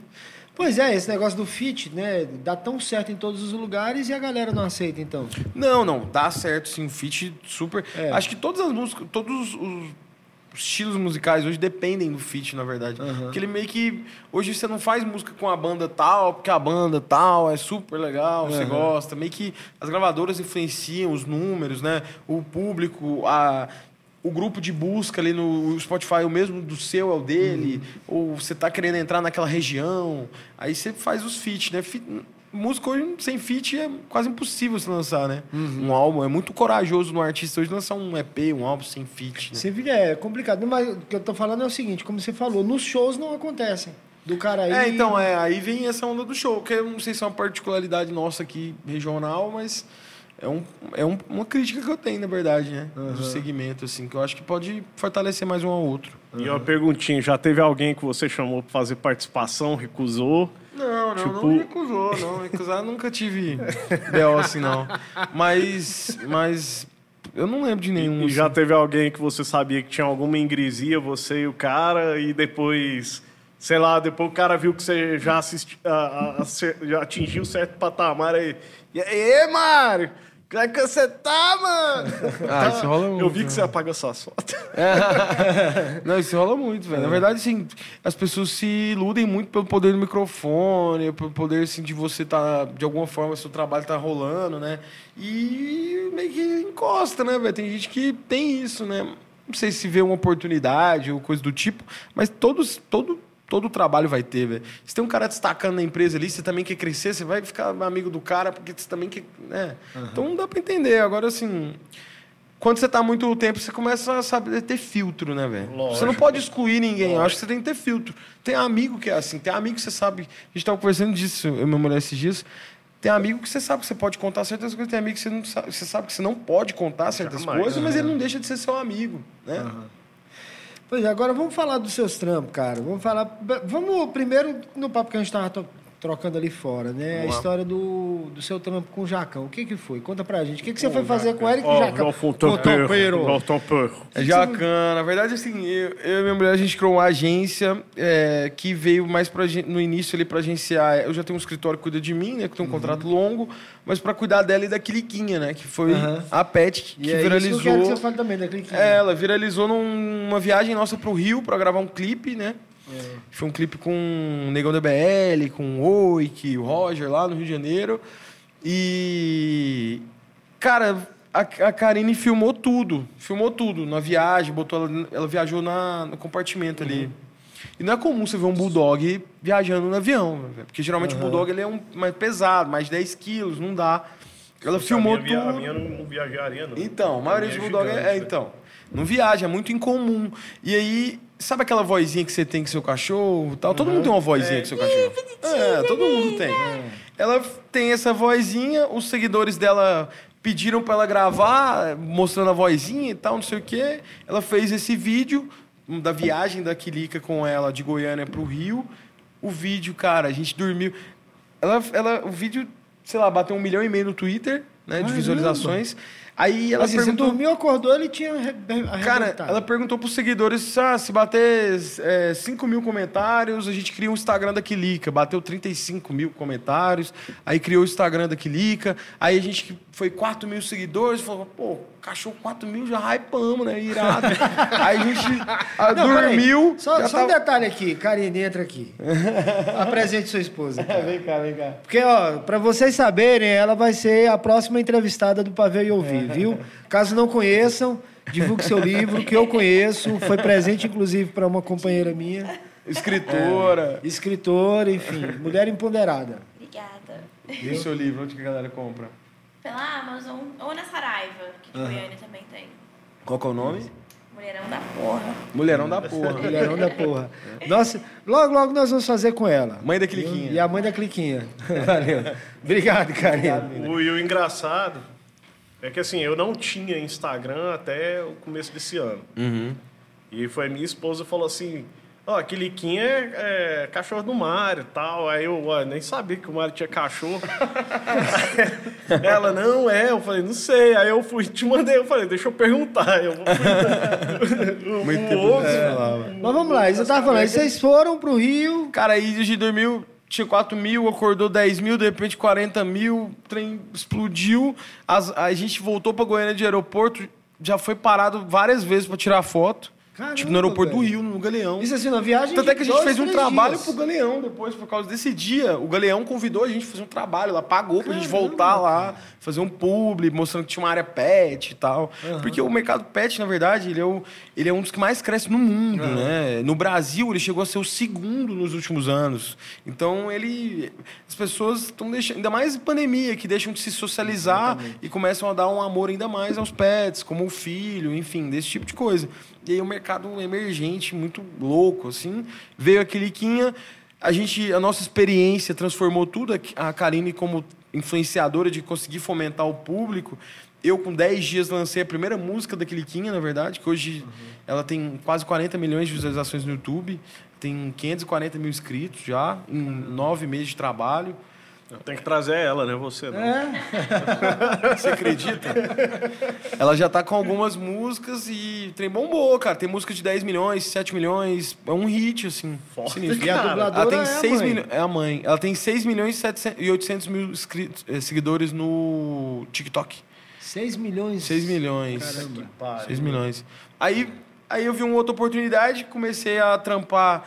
Pois é, esse negócio do fit, né? Dá tão certo em todos os lugares e a galera não aceita, então. Não, não, dá certo, sim. O fit super. É. Acho que todas as músicas, todos os estilos musicais hoje dependem do feat, na verdade. Uhum. Porque ele meio que. Hoje você não faz música com a banda tal, porque a banda tal é super legal, uhum. você gosta. Meio que as gravadoras influenciam os números, né? O público, a. O grupo de busca ali no Spotify, o mesmo do seu é o dele, uhum. ou você está querendo entrar naquela região, aí você faz os feats, né? Música hoje sem feat é quase impossível se lançar, né? Uhum. Um álbum. É muito corajoso no artista hoje lançar um EP, um álbum sem feat. Né? Sem feat é complicado. Mas o que eu tô falando é o seguinte, como você falou, nos shows não acontecem. Do cara aí. É, então, é, aí vem essa onda do show, que eu não sei se é uma particularidade nossa aqui regional, mas é, um, é um, uma crítica que eu tenho, na verdade, né? Uhum. Do segmento, assim, que eu acho que pode fortalecer mais um ao outro. Uhum. E uma perguntinha, já teve alguém que você chamou para fazer participação, recusou? Não, não, tipo... não me recusou, não. Recusar nunca tive B.O. assim, não. Mas, mas eu não lembro de nenhum. E, assim. já teve alguém que você sabia que tinha alguma ingresia, você e o cara, e depois, sei lá, depois o cara viu que você já, assisti, a, a, a, já atingiu certo patamar aí. E aí, Mário? Como é que você tá, mano? Ah, isso rola muito. Eu vi que você apaga suas fotos. É. Não, isso rola muito, velho. É. Na verdade, assim, as pessoas se iludem muito pelo poder do microfone, pelo poder, assim, de você tá, de alguma forma, seu trabalho tá rolando, né? E meio que encosta, né, velho? Tem gente que tem isso, né? Não sei se vê uma oportunidade ou coisa do tipo, mas todos, todo Todo o trabalho vai ter, velho. Se tem um cara destacando na empresa ali, você também quer crescer, você vai ficar amigo do cara, porque você também quer. Né? Uhum. Então não dá para entender. Agora, assim. Quando você está muito tempo, você começa a saber ter filtro, né, velho? Você não pode excluir ninguém. Lógico. Eu acho que você tem que ter filtro. Tem amigo que é assim. Tem amigo que você sabe. A gente estava conversando disso, eu e minha mulher esses dias. Tem amigo que você sabe que você pode contar certas coisas, tem amigo que você, não sabe, você sabe que você não pode contar certas Jamais, coisas, uhum. mas ele não deixa de ser seu amigo, né? Uhum. Pois é, agora vamos falar dos seus trampos, cara. Vamos falar. Vamos primeiro no papo que a gente estava trocando ali fora, né? Vamos a história do, do seu trampo com o Jacão. O que que foi? Conta pra gente. O que, que você foi fazer com ele e com o Jacão? O tompeiro. É Jacan. Na verdade, assim, eu, eu e minha mulher, a gente criou uma agência é, que veio mais pra, no início ali pra agenciar. Eu já tenho um escritório que cuida de mim, né? Que tem um uhum. contrato longo, mas pra cuidar dela e da Cliquinha, né? Que foi uhum. a Pet que, que é viralizou. Isso que eu quero que você fale também da Cliquinha. É, ela viralizou numa viagem nossa pro Rio pra gravar um clipe, né? É. Foi um clipe com o Negão da BL, com o Oik, o Roger, lá no Rio de Janeiro. E. Cara, a, a Karine filmou tudo. Filmou tudo na viagem, botou ela, ela viajou na, no compartimento ali. Uhum. E não é comum você ver um bulldog viajando no avião, né? porque geralmente uhum. o bulldog ele é um mais pesado, mais 10 quilos, não dá. Ela filmou a minha, tudo. A minha não, viajaria, não. Então, a maioria dos bulldog é, é, então. Não viaja, é muito incomum. E aí Sabe aquela vozinha que você tem com seu cachorro tal? Todo uhum. mundo tem uma vozinha é. com seu cachorro. É, todo mundo tem. Ela tem essa vozinha, os seguidores dela pediram para ela gravar, mostrando a vozinha e tal, não sei o quê. Ela fez esse vídeo da viagem da Quilica com ela de Goiânia para o Rio. O vídeo, cara, a gente dormiu. Ela, ela, o vídeo, sei lá, bateu um milhão e meio no Twitter né, de visualizações. Aí ela Assim, você perguntou... dormiu, acordou, ele tinha arre- Cara, arrebentado. ela perguntou pros seguidores ah, se bater é, 5 mil comentários, a gente cria um Instagram da Quilica. Bateu 35 mil comentários, aí criou o Instagram da Quilica, aí a gente foi 4 mil seguidores, falou, pô, cachorro 4 mil, já hypamos, né? Irado. aí a gente ah, Não, dormiu. Só, só um tava- detalhe aqui, Karine, entra aqui. Apresente sua esposa. cara. Vem cá, vem cá. Porque, ó, pra vocês saberem, ela vai ser a próxima entrevistada do Pavê e Ouvir, viu? Caso não conheçam, divulgue seu livro, que eu conheço. Foi presente, inclusive, para uma companheira minha, Escritora. escritora, enfim, mulher empoderada. Obrigada. E o seu livro, onde que a galera compra? Pela Amazon ou na Saraiva, que de Goiânia também tem. Qual que é o nome? Mulherão da porra. Mulherão da porra. Mulherão da porra. Nossa, logo, logo nós vamos fazer com ela. Mãe da Cliquinha. E a mãe da Cliquinha. Valeu. Obrigado, Karine. O, e o engraçado é que assim, eu não tinha Instagram até o começo desse ano. Uhum. E foi minha esposa falou assim: Ó, aquele Liquinha é, é cachorro do Mário e tal. Aí eu ó, nem sabia que o Mário tinha cachorro. Ela, não é. Eu falei, não sei. Aí eu fui, te mandei, eu falei, deixa eu perguntar. Eu vou o, Muito o tempo outro- falava. Mas vamos lá, você tava falando, aí vocês foram pro Rio. Cara, aí a gente dormiu, tinha 4 mil, acordou 10 mil, de repente 40 mil, o trem explodiu. As- a gente voltou pra Goiânia de aeroporto, já foi parado várias vezes pra tirar foto. Caramba, tipo, no aeroporto do velho. Rio, no Galeão. Isso assim, na viagem. Tanto é que a gente dois, fez um trabalho dias. pro Galeão depois, por causa desse dia. O Galeão convidou a gente a fazer um trabalho lá, pagou pra gente voltar lá, fazer um publi, mostrando que tinha uma área pet e tal. Porque o mercado pet, na verdade, ele é, o, ele é um dos que mais cresce no mundo, né? No Brasil, ele chegou a ser o segundo nos últimos anos. Então, ele... As pessoas estão deixando... Ainda mais em pandemia, que deixam de se socializar e começam a dar um amor ainda mais aos pets, como o filho, enfim, desse tipo de coisa. E aí o mercado emergente, muito louco, assim. Veio a Quiliquinha, a gente, a nossa experiência transformou tudo. A Karine como influenciadora de conseguir fomentar o público. Eu, com 10 dias, lancei a primeira música da Quiliquinha, na verdade, que hoje ela tem quase 40 milhões de visualizações no YouTube. Tem 540 mil inscritos já, em nove meses de trabalho. Tem que trazer ela, né? Você não. Você acredita? Ela já tá com algumas músicas e trem bombou, cara. Tem música de 10 milhões, 7 milhões. É um hit, assim. Forte, sinistro. E a dubladora Ela tem é a 6 mãe. milhões. É a mãe. Ela tem 6 milhões e, 700 e 800 mil inscritos, eh, seguidores no TikTok. 6 milhões. 6 milhões. Caramba. Pare. 6 milhões. Aí, aí eu vi uma outra oportunidade, comecei a trampar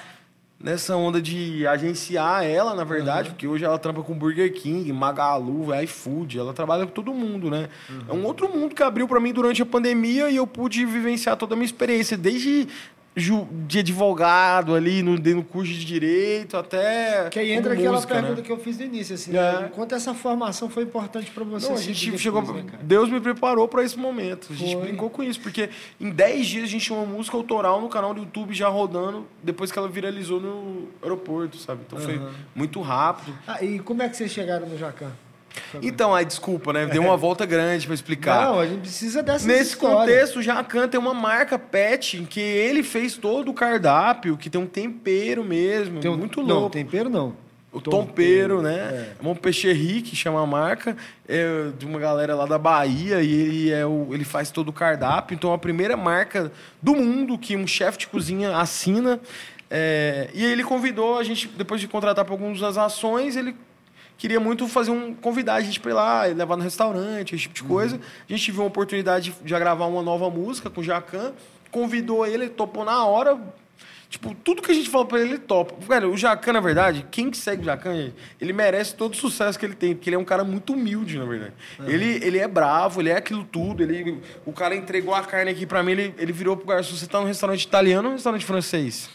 nessa onda de agenciar ela, na verdade, porque hoje ela trampa com Burger King, Magalu, iFood, ela trabalha com todo mundo, né? É um outro mundo que abriu para mim durante a pandemia e eu pude vivenciar toda a minha experiência, desde de advogado ali no, no curso de direito até Que aí entra aquela música, pergunta né? que eu fiz no início, assim, É. né? quanto essa formação foi importante para você. Não, a seguir gente depois, chegou. né? Deus me preparou para esse momento. A gente Foi. brincou com isso, porque em 10 dias a gente tinha uma música autoral no canal do YouTube já rodando depois que ela viralizou no aeroporto, sabe? Então foi muito rápido. Ah, e como é que vocês chegaram no Jacan? Então, aí, desculpa, né? Deu uma volta grande para explicar. Não, a gente precisa dessa Nesse história. contexto, o Jacan tem uma marca pet em que ele fez todo o cardápio, que tem um tempero mesmo, Tem um- muito Não, louco. tempero não. O Tompeiro, né? É. um Peixerri, que chama a marca, é de uma galera lá da Bahia, e ele, é o, ele faz todo o cardápio. Então, a primeira marca do mundo que um chefe de cozinha assina. É, e ele convidou a gente, depois de contratar para algumas ações, ele queria muito fazer um convidar a gente para ir lá, levar no restaurante, esse tipo de coisa. A gente viu uma oportunidade de, de gravar uma nova música com o Jacan, convidou ele, topou na hora. Tipo, tudo que a gente fala pra ele, ele topa. Velho, o Jacan, na verdade, quem que segue o Jacan, ele merece todo o sucesso que ele tem, porque ele é um cara muito humilde, na verdade. Ele, ele é bravo, ele é aquilo tudo. Ele, o cara entregou a carne aqui pra mim, ele, ele virou pro garçom, você tá num restaurante italiano ou num restaurante francês?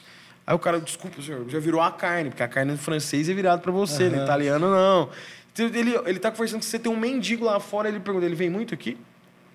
Aí o cara, desculpa, senhor, já virou a carne, porque a carne francês é virada pra você, no italiano não. Então, Ele, ele tá conversando com você, tem um mendigo lá fora, ele pergunta, ele vem muito aqui?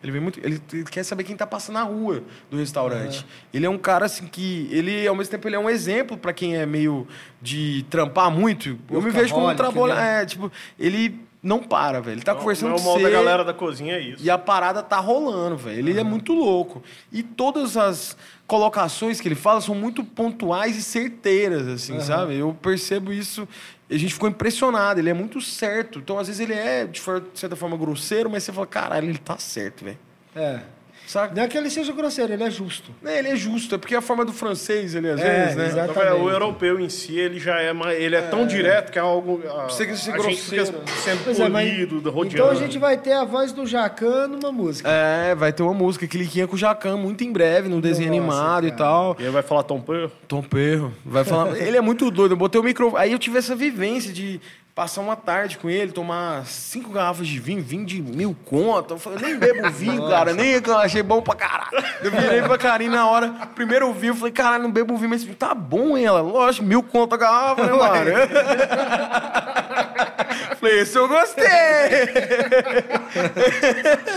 Ele vem muito. Ele, quer saber quem tá passando na rua do restaurante. Ele é um cara assim que. Ele, ao mesmo tempo, ele é um exemplo pra quem é meio de trampar muito. Eu me vejo como um trabalho. né? É, tipo, ele não para, velho. Ele tá conversando Não é o com você. da galera da cozinha, é isso. E a parada tá rolando, velho. Ele é muito louco. E todas as colocações que ele fala são muito pontuais e certeiras, assim, sabe? Eu percebo isso. A gente ficou impressionado. Ele é muito certo. Então, às vezes, ele é, de certa forma, grosseiro, mas você fala, caralho, ele tá certo, velho. É. Saca? Não é que ele seja grosseiro, ele é justo. É, Ele é justo. É porque é a forma do francês, ele às É, vezes, né? exato. Então, é, Exatamente. o europeu em si, ele já é mais, ele é tão direto que é algo a, Precisa ser a gente fica grosseiro. sendo Pois é, mas- polido. Então a gente vai ter a voz do Jacan numa música. É, vai ter uma música, cliquinha com o Jacan, muito em breve, num desenho Nossa, animado e cara. tal. E aí vai falar Tom Perro. Tom Perro. Vai falar. ele é muito doido. Eu botei o microfone. Aí eu tive essa vivência de passar uma tarde com ele, tomar cinco garrafas de vinho, vinho de mil conto. Eu falei, nem bebo vinho, cara, nem que eu achei bom pra caralho. Eu virei pra Karine na hora, primeiro vinho, eu falei, caralho, não bebo vinho, mas tá bom, hein? Ela, lógico, mil conto a garrafa, né, mano? falei, esse eu gostei.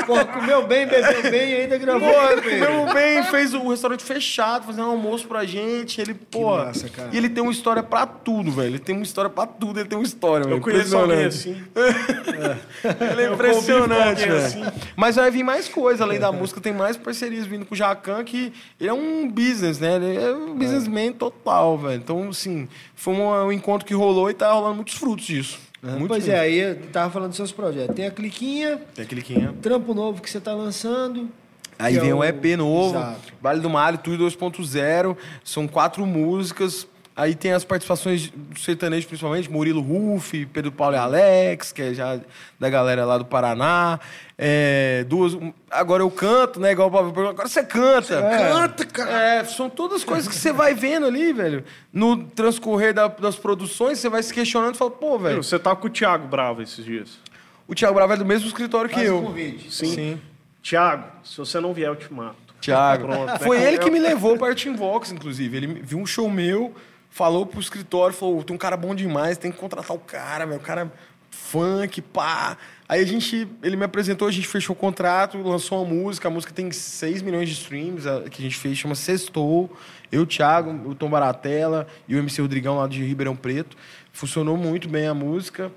Pô, comeu bem, bebeu bem e ainda gravou. Pô, comeu bem, fez o restaurante fechado, fazendo um almoço pra gente. Ele, pô. massa, cara. E ele tem uma história pra tudo, velho. Ele tem uma história pra tudo, ele tem uma história, Eu velho. conheço alguém assim. Ele é Eu impressionante, velho. Mas vai vir mais coisa, além da música, tem mais parcerias vindo com o Jacan, que ele é um business, né? Ele é um businessman total, velho. Então, assim, foi um, um encontro que rolou e tá rolando muitos frutos disso. Muito pois mesmo. é, aí eu tava falando dos seus projetos. Tem a Cliquinha, Tem que é. trampo novo que você tá lançando. Aí é vem um o- EP novo, Exato. Vale do Malho, tudo 2.0. São quatro músicas. Aí tem as participações do sertanejo, principalmente, Murilo Ruff, Pedro Paulo e Alex, que é já da galera lá do Paraná. É, duas. Agora eu canto, né? Igual o Pablo agora você canta. Canta, cara. É, são todas coisas que você vai vendo ali, velho. No transcorrer da- das produções, você vai se questionando e fala, pô, velho. Você tava com o Thiago Bravo esses dias. O Thiago Bravo é do mesmo escritório que Faz um eu. convite. Sim. Sim. Thiago, se você não vier, eu te mato. Thiago. Pronto, Foi né? ele que me levou para a Vox, inclusive. Ele viu um show meu, falou pro escritório, falou: tem um cara bom demais, tem que contratar o cara, meu. O cara é funk, pá. Aí a gente, ele me apresentou, a gente fechou o contrato, lançou uma música. A música tem 6 milhões de streams, a- que a gente fez, chama Sextou. Eu, o Thiago, o Tom Baratella e o MC Rodrigão lá de Ribeirão Preto. Funcionou muito bem a música.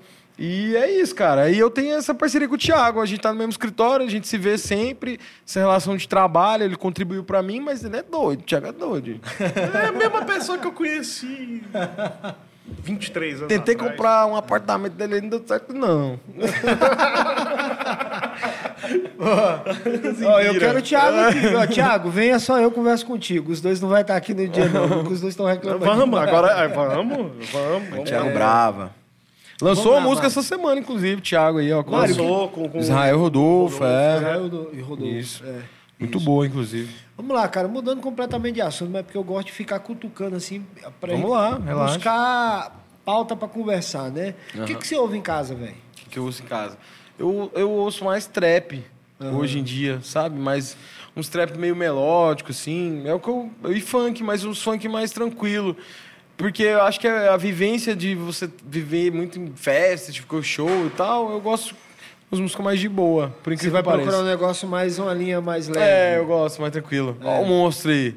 E é isso, cara. Aí eu tenho essa parceria com o Thiago. A gente tá no mesmo escritório, a gente se vê sempre. Essa relação de trabalho, ele contribuiu pra mim, mas ele é doido. O Thiago é doido. É a mesma pessoa que eu conheci 23 anos Tentei atrás. comprar um apartamento dele, não deu certo, não. Ó, eu quero o Thiago aqui. Ó, Thiago, venha só eu converso contigo. Os dois não vai estar aqui no dia não, porque os dois estão reclamando. Vamos, agora. é, Vamos, vamos. vamos. Thiago Brava. Lançou Vamos lá, música Mário. essa semana, inclusive, Thiago aí, ó. com Lançou com, com Israel Rodolfo, é. Israel e Rodolfo. Isso. É. Muito boa, inclusive. Vamos lá, cara, mudando completamente de assunto, mas é porque eu gosto de ficar cutucando assim. Pra Vamos lá, relaxa. Buscar pauta pra conversar, né? O que, que você ouve em casa, velho? O que, que eu ouço em casa? Eu, eu ouço mais trap hoje em dia, sabe? Mas uns trap meio melódico, assim. É o que eu. E funk, mas uns funk mais tranquilo. Porque eu acho que a, a vivência de você viver muito em festa, tipo show e tal, eu gosto das músicas mais de boa, por Você incrível vai que pareça. procurar um negócio mais, uma linha mais leve. É, eu gosto, mais tranquilo. Ó o monstro aí.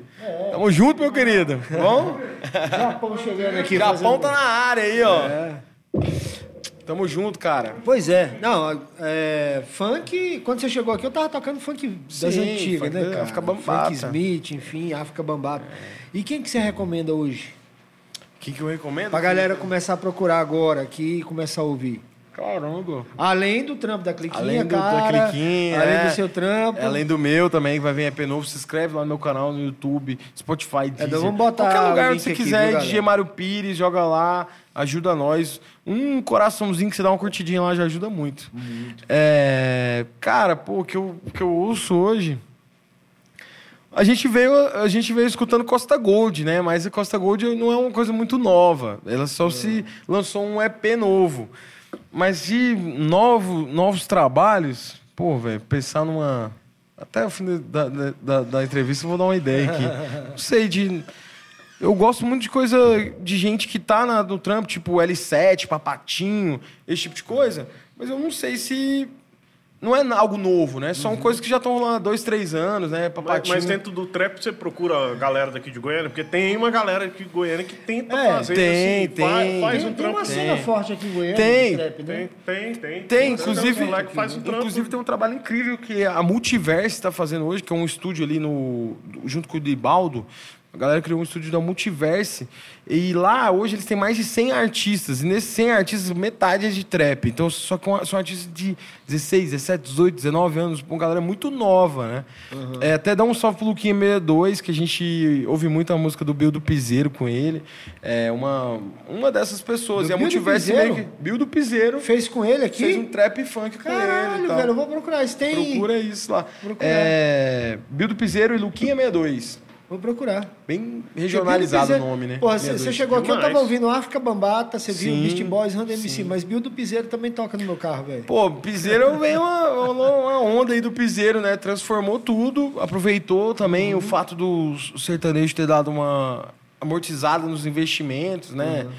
Tamo junto, meu querido. Bom? Japão chegando aqui. Japão fazendo- tá na área aí, ó. É. Tamo junto, cara. Pois é. Não, é, funk, quando você chegou aqui, eu tava tocando funk das Sim, antigas, funk né, cara? África Bambata. Funk Smith, enfim, África Bambata. E quem que você recomenda hoje? O que, que eu recomendo? Pra galera começar a procurar agora aqui e começar a ouvir. Caramba. Além do trampo da Cliquinha, Além do, cara. da Cliquinha, além é. do seu trampo. É, Além do meu também, que vai vir EP novo. Se inscreve lá no meu canal, no YouTube, Spotify, Deezer. então vamos botar Qualquer lugar onde você aqui, quiser, viu, DJ? Mário Pires, joga lá, ajuda nós. Um coraçãozinho que você dá uma curtidinha lá já ajuda muito. É, cara, pô, o que eu, o que eu ouço hoje... A gente veio, a gente veio escutando Costa Gold, né? Mas a Costa Gold não é uma coisa muito nova. Ela só se lançou um EP novo. Mas de novo, novos trabalhos, pô, velho, pensar numa. Até o fim da, da, da, da entrevista eu vou dar uma ideia aqui. Não sei, de. Eu gosto muito de coisa de gente que tá na- no trampo, tipo L7, Papatinho, esse tipo de coisa. Mas eu não sei se não é algo novo, né? São coisas que já estão rolando há dois, três anos, né? Mas, Papatinho. mas dentro do trap você procura a galera daqui de Goiânia? Porque tem uma galera aqui de Goiânia que tenta É, fazer tem, assim, tem. faz Tem, um tem trampo. uma cena Tem. forte aqui em Goiânia. Tem. trap, né? Tem, tem, tem. Tem, Um inclusive, moleque faz um trampo. inclusive tem um trabalho incrível que a Multiverse está fazendo hoje, que é um estúdio ali no junto com o Dibaldo. A galera criou um estúdio da Multiverse e lá hoje eles têm mais de 100 artistas e nesses 100 artistas metade é de trap. Então só que são artistas de 16, 17, 18, 19 anos, uma galera muito nova, né? É, até dar um salve pro Luquinha 62, que a gente ouve muito a música do Bill do Piseiro com ele. É uma uma dessas pessoas. Do e a Bill do Multiverse meio que Bill do Piseiro Fez com ele aqui? fez um trap funk com ele e Caralho, velho, eu vou procurar. Isso tem. Procura isso lá. Procurar. É, Bildo Piseiro e Luquinha 62. Vou procurar. Bem regionalizado o nome, né? Porra, você 62. você chegou aqui, eu Demais. tava ouvindo África Bambata, você viu Beast Boys, Randa MC, mas Bill do Piseiro também toca no meu carro, velho. Pô, Piseiro veio uma, uma onda aí do Piseiro, né? Transformou tudo, aproveitou também Uhum. o fato do sertanejo ter dado uma amortizada nos investimentos, né? Uhum.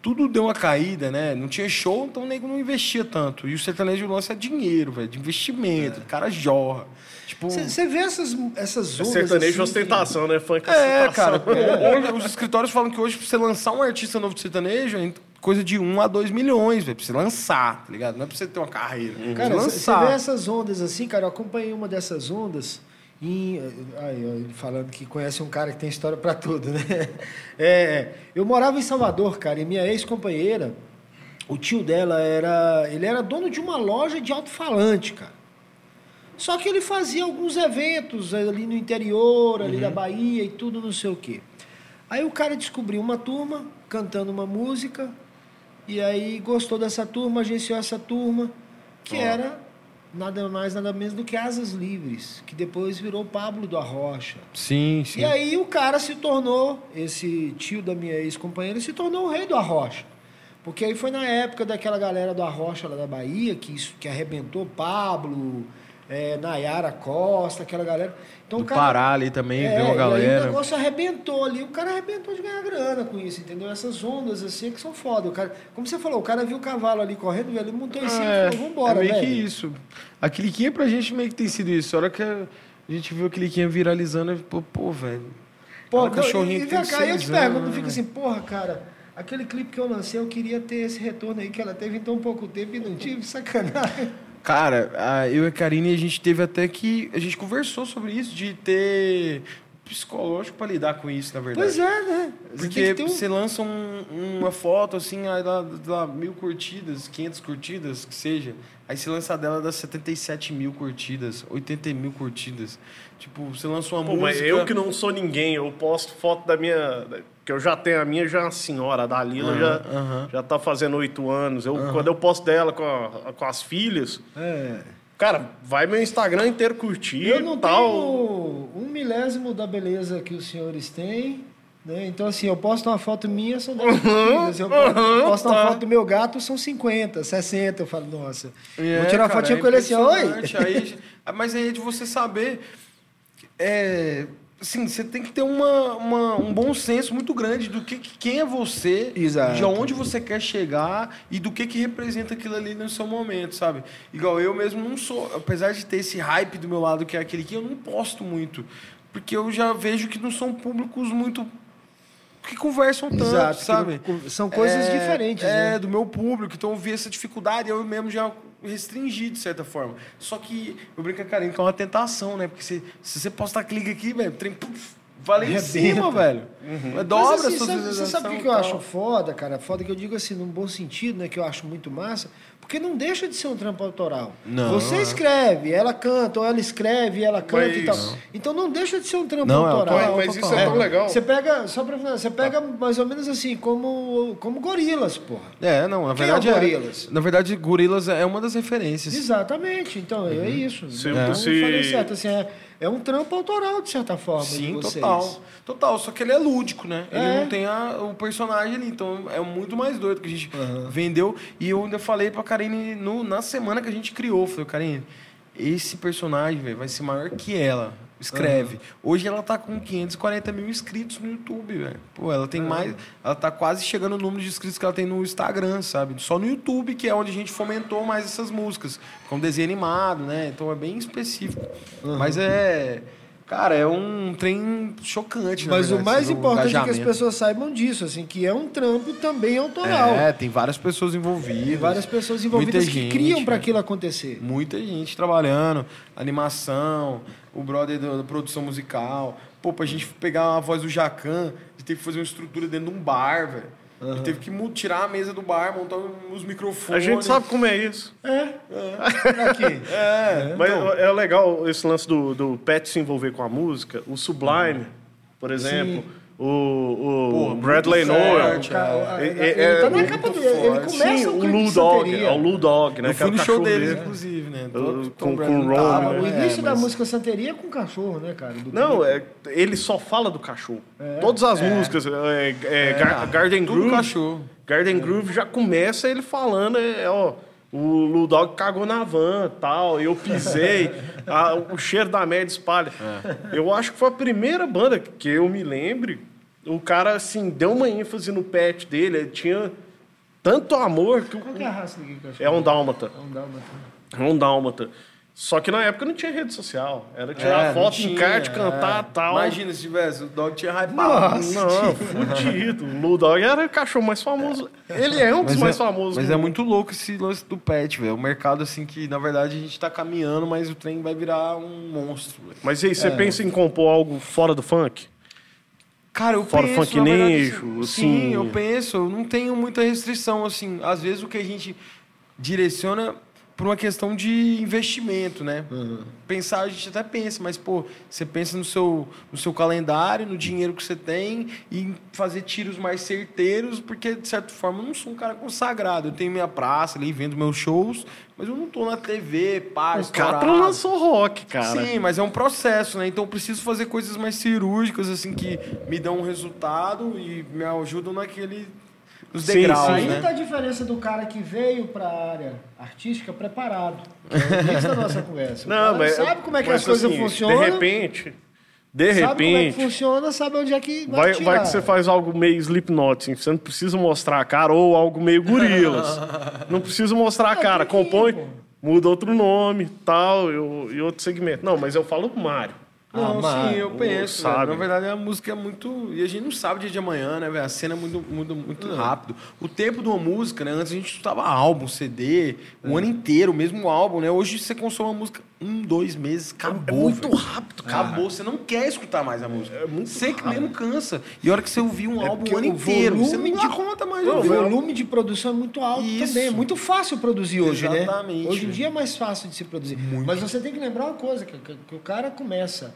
Tudo deu uma caída, né? Não tinha show, então o nego não investia tanto. E o sertanejo lança dinheiro, velho, de investimento, o cara jorra. Tipo, Você vê essas, essas É ondas. sertanejo assim, ostentação, né? Funk É, ostentação. cara. Hoje, os escritórios falam que hoje, pra você lançar um artista novo de sertanejo, é coisa de 1 a 2 milhões, velho. Pra você lançar, tá ligado? Não é pra você ter uma carreira. que- Cara, você vê essas ondas assim, cara, eu acompanhei uma dessas ondas em. Aí, falando que conhece um cara que tem história pra tudo, né? É, eu morava em Salvador, cara, e minha ex-companheira, o tio dela era. Ele era dono de uma loja de alto-falante, cara. Só que ele fazia alguns eventos ali no interior, ali da Bahia e tudo, não sei o quê. Aí o cara descobriu uma turma cantando uma música, e aí gostou dessa turma, agenciou essa turma, que era nada mais, nada menos do que Asas Livres, que depois virou Pablo do Arrocha. Sim, sim. E aí o cara se tornou, esse tio da minha ex-companheira, se tornou o rei do Arrocha. Porque aí foi na época daquela galera do Arrocha lá da Bahia, que, isso, que arrebentou Pablo, é, Nayara Costa, aquela galera. Então, Do o cara- Pará ali também, é, uma E aí o galera. negócio arrebentou ali. O cara arrebentou de ganhar grana com isso, entendeu? Essas ondas assim que são foda. O cara, como você falou, o cara viu o cavalo ali correndo, velho, ele montou em cima é, e falou, vambora, é meio velho. que isso. A cliquinha pra gente meio que tem sido isso. A hora que a gente viu a cliquinha viralizando, pô, pô velho. Pô, Aquela cachorrinha e, e tem cá, eu te pergunto, fica assim, porra, cara, aquele clipe que eu lancei, eu queria ter esse retorno aí que ela teve em tão pouco tempo e não tive, sacanagem. Cara, eu e a Karine, a gente teve até que. A gente conversou sobre isso, de ter psicológico pra lidar com isso, na verdade. Pois é, né? Você Porque que ter um- você lança um- uma foto assim, aí dá, dá mil curtidas, 500 curtidas, que seja. Aí você lança dela, dá 77 mil curtidas, 80 mil curtidas. Tipo, você lança uma Pô, música... mas eu que não sou ninguém, eu posto foto da minha. Que eu já tenho a minha, já é uma senhora, a Dalila Aham, já, aham. já tá fazendo oito anos. Eu, Quando eu posto dela com, a- com as filhas, É. cara, vai meu Instagram inteiro curtir Eu não tal. tenho um milésimo da beleza que os senhores têm. Né? Então, assim, eu posto uma foto minha, são 10 curtidas. Eu uhum, posto uma tá. foto do meu gato, são 50, 60. Eu falo, nossa. É, Vou tirar uma fotinha é com ele assim, oi. Aí, mas aí é de você saber. É, assim, você tem que ter uma, uma- um bom senso muito grande do que, que- quem é você, Exato. de onde você quer chegar e do que, que representa aquilo ali no seu momento, sabe? Igual eu mesmo não sou, apesar de ter esse hype do meu lado que é aquele que eu não posto muito, porque eu já vejo que não são públicos muito que conversam tanto, Exato, sabe? não- são coisas É, diferentes, É, né? do meu público. Então eu vi essa dificuldade, eu mesmo já restringi de certa forma. Só que eu brinco com a Karine que é uma tentação, né? Porque se, se você postar clique aqui, velho, trem, puf, vai lá em cima, velho. Mas, Dobra assim, a sua sabe, Você sabe o que, eu acho foda, cara? Foda que eu digo assim, num bom sentido, né? Que eu acho muito massa. Porque não deixa de ser um trampo autoral. Não, Você é. escreve, ela canta, ou ela escreve, ela canta e tal. Mas- Então não deixa de ser um trampo Não, é autoral. autoral. Mas isso é tão legal. Você pega, só pra finalizar, você pega mais ou menos assim, como, como gorilas, porra. É, não, na Quem verdade é o Gorillaz? Na verdade, Gorilas é uma das referências. Exatamente, então é isso. Se- então, se- eu falei certo, assim, é, é um trampo autoral, de certa forma. de Sim, vocês. total. Total, só que ele é lúdico, né? Ele É. não tem a- o personagem ali, então é muito mais doido que a gente vendeu. E eu ainda falei pra Karine no- na semana que a gente criou, falei, Karine, esse personagem, velho, vai ser maior que ela. Escreve. Hoje ela tá com 540 mil inscritos no YouTube, velho. Pô, ela tem mais. Ela tá quase chegando no número de inscritos que ela tem no Instagram, sabe? Só no YouTube, que é onde a gente fomentou mais essas músicas. Com desenho animado, né? Então é bem específico. Mas é. Cara, é um trem chocante, Mas o verdade, mais assim, do importante é que as pessoas saibam disso, assim, que é um trampo também autoral. É, tem várias pessoas envolvidas. Tem várias pessoas envolvidas que gente, criam para né? aquilo acontecer. Muita gente trabalhando, animação, o brother da, produção musical. Pô, pra gente pegar a voz do Jacan, a gente teve que fazer uma estrutura dentro de um bar, velho. A gente teve que tirar a mesa do bar, montar os microfones. A gente sabe como é isso. Aqui. É, Mas então, é legal esse lance do, do Pet se envolver com a música. O Sublime, por exemplo. O, o Pô, Bradley Noel. O É, ele é, tá é na capa do ele começa Sim, o o Lou Dog. É o Lou Dog, né? eu que é fui o no show cachorro deles, dele. inclusive, né? Com- com o tava, Roman, O né? início da mas- música Santeria é com cachorro, né, cara? Do Não, é, ele só fala do cachorro. Todas as músicas, é, é, Gar- Garden Groove. cachorro. Garden Groove já começa ele falando, é, ó, o Lou Dog cagou na van, tal, eu pisei, a- o cheiro da merda espalha. Eu acho que foi a primeira banda que eu me lembre, o cara, assim, deu uma ênfase no pet dele, ele tinha tanto amor que o- Qual que é a raça daquele cachorro? é um dálmata. É um dálmata. É um dálmata. Só que na época não tinha rede social. Era tirar É, foto, tinha, encarte, é. cantar tal. Imagina se tivesse, o Dog tinha hypado. Não, fudido. O Lou Dog era o cachorro mais famoso. Ele é um dos mais é, famosos. Mas do é muito louco esse lance do pet, velho. O mercado, assim, que na verdade a gente tá caminhando, mas o trem vai virar um monstro, velho. Mas e aí, É. você pensa em compor algo fora do funk? Cara, eu Fora penso, funk nejo, assim, assim. Sim, eu penso, eu não tenho muita restrição, assim. Às vezes o que a gente direciona por uma questão de investimento, né? Pensar, a gente até pensa, mas, pô, você pensa no seu, no seu calendário, no dinheiro que você tem e fazer tiros mais certeiros, porque, de certa forma, eu não sou um cara consagrado. Eu tenho minha praça ali, vendo meus shows, mas eu não tô na TV, pá, O estourado. Catra lançou rock, cara. Sim, mas é um processo, né? Então eu preciso fazer coisas mais cirúrgicas, assim, que me dão um resultado e me ajudam naquele. Sim, degraus, sim. Aí né? tá a diferença do cara que veio para a área artística preparado. É o início da nossa conversa. Não, mas sabe como é que as coisas assim, funcionam. De repente, de sabe como é que repente, funciona, sabe onde é que vai, vai, tirar. vai que você faz algo meio Slipknot, assim, você não precisa mostrar a cara, ou algo meio gorilas. não precisa mostrar a cara, ir, compõe, muda outro nome, tal, e, outro segmento. Não, mas eu falo Mário. Não, mas- sim, eu penso. sabe. velho. Na verdade, a música é muito. E a gente não sabe o dia de amanhã, né, velho? A cena é muito, muito, muito rápido. O tempo de uma música, né? Antes a gente escutava álbum, CD, o ano inteiro, o mesmo álbum, né? Hoje você consome uma música um, dois meses, acabou. É muito velho. rápido, cara. Acabou, você não quer escutar mais a música. É muito Você que mesmo cansa. E a hora que você ouvir um álbum porque o ano o inteiro, volume- você não dá conta mais O volume de produção é muito alto Isso. também. É muito fácil produzir hoje, né? Exatamente. Hoje em dia é mais fácil de se produzir. Mas você tem que lembrar uma coisa, que, que- que o cara começa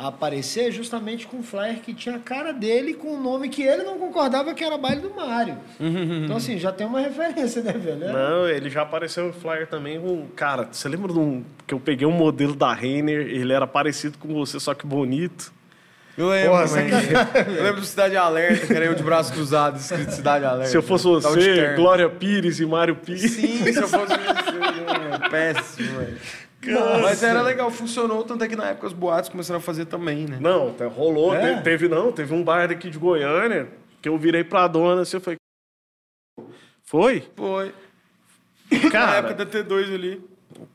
a aparecer justamente com um flyer que tinha a cara dele com um nome que ele não concordava que era baile do Mário. então, assim, já tem uma referência, né, velho? É. Não, ele já apareceu no flyer também com. Cara, você lembra de um. Que eu peguei um modelo da Renner, ele era parecido com você, só que bonito. Eu lembro, Porra, eu lembro do Cidade Alerta, que era eu de braço cruzado, escrito Cidade Alerta. Se eu fosse de você. Glória Pires e Mário Pires. Sim, se eu fosse você, péssimo, velho. Mas era legal, funcionou, tanto é que na época os boatos começaram a fazer também, né? Não, até rolou, É? te- teve não, teve um bar daqui de Goiânia que eu virei pra dona assim, eu falei. Foi? Foi. Na Cara, época da T2 ali.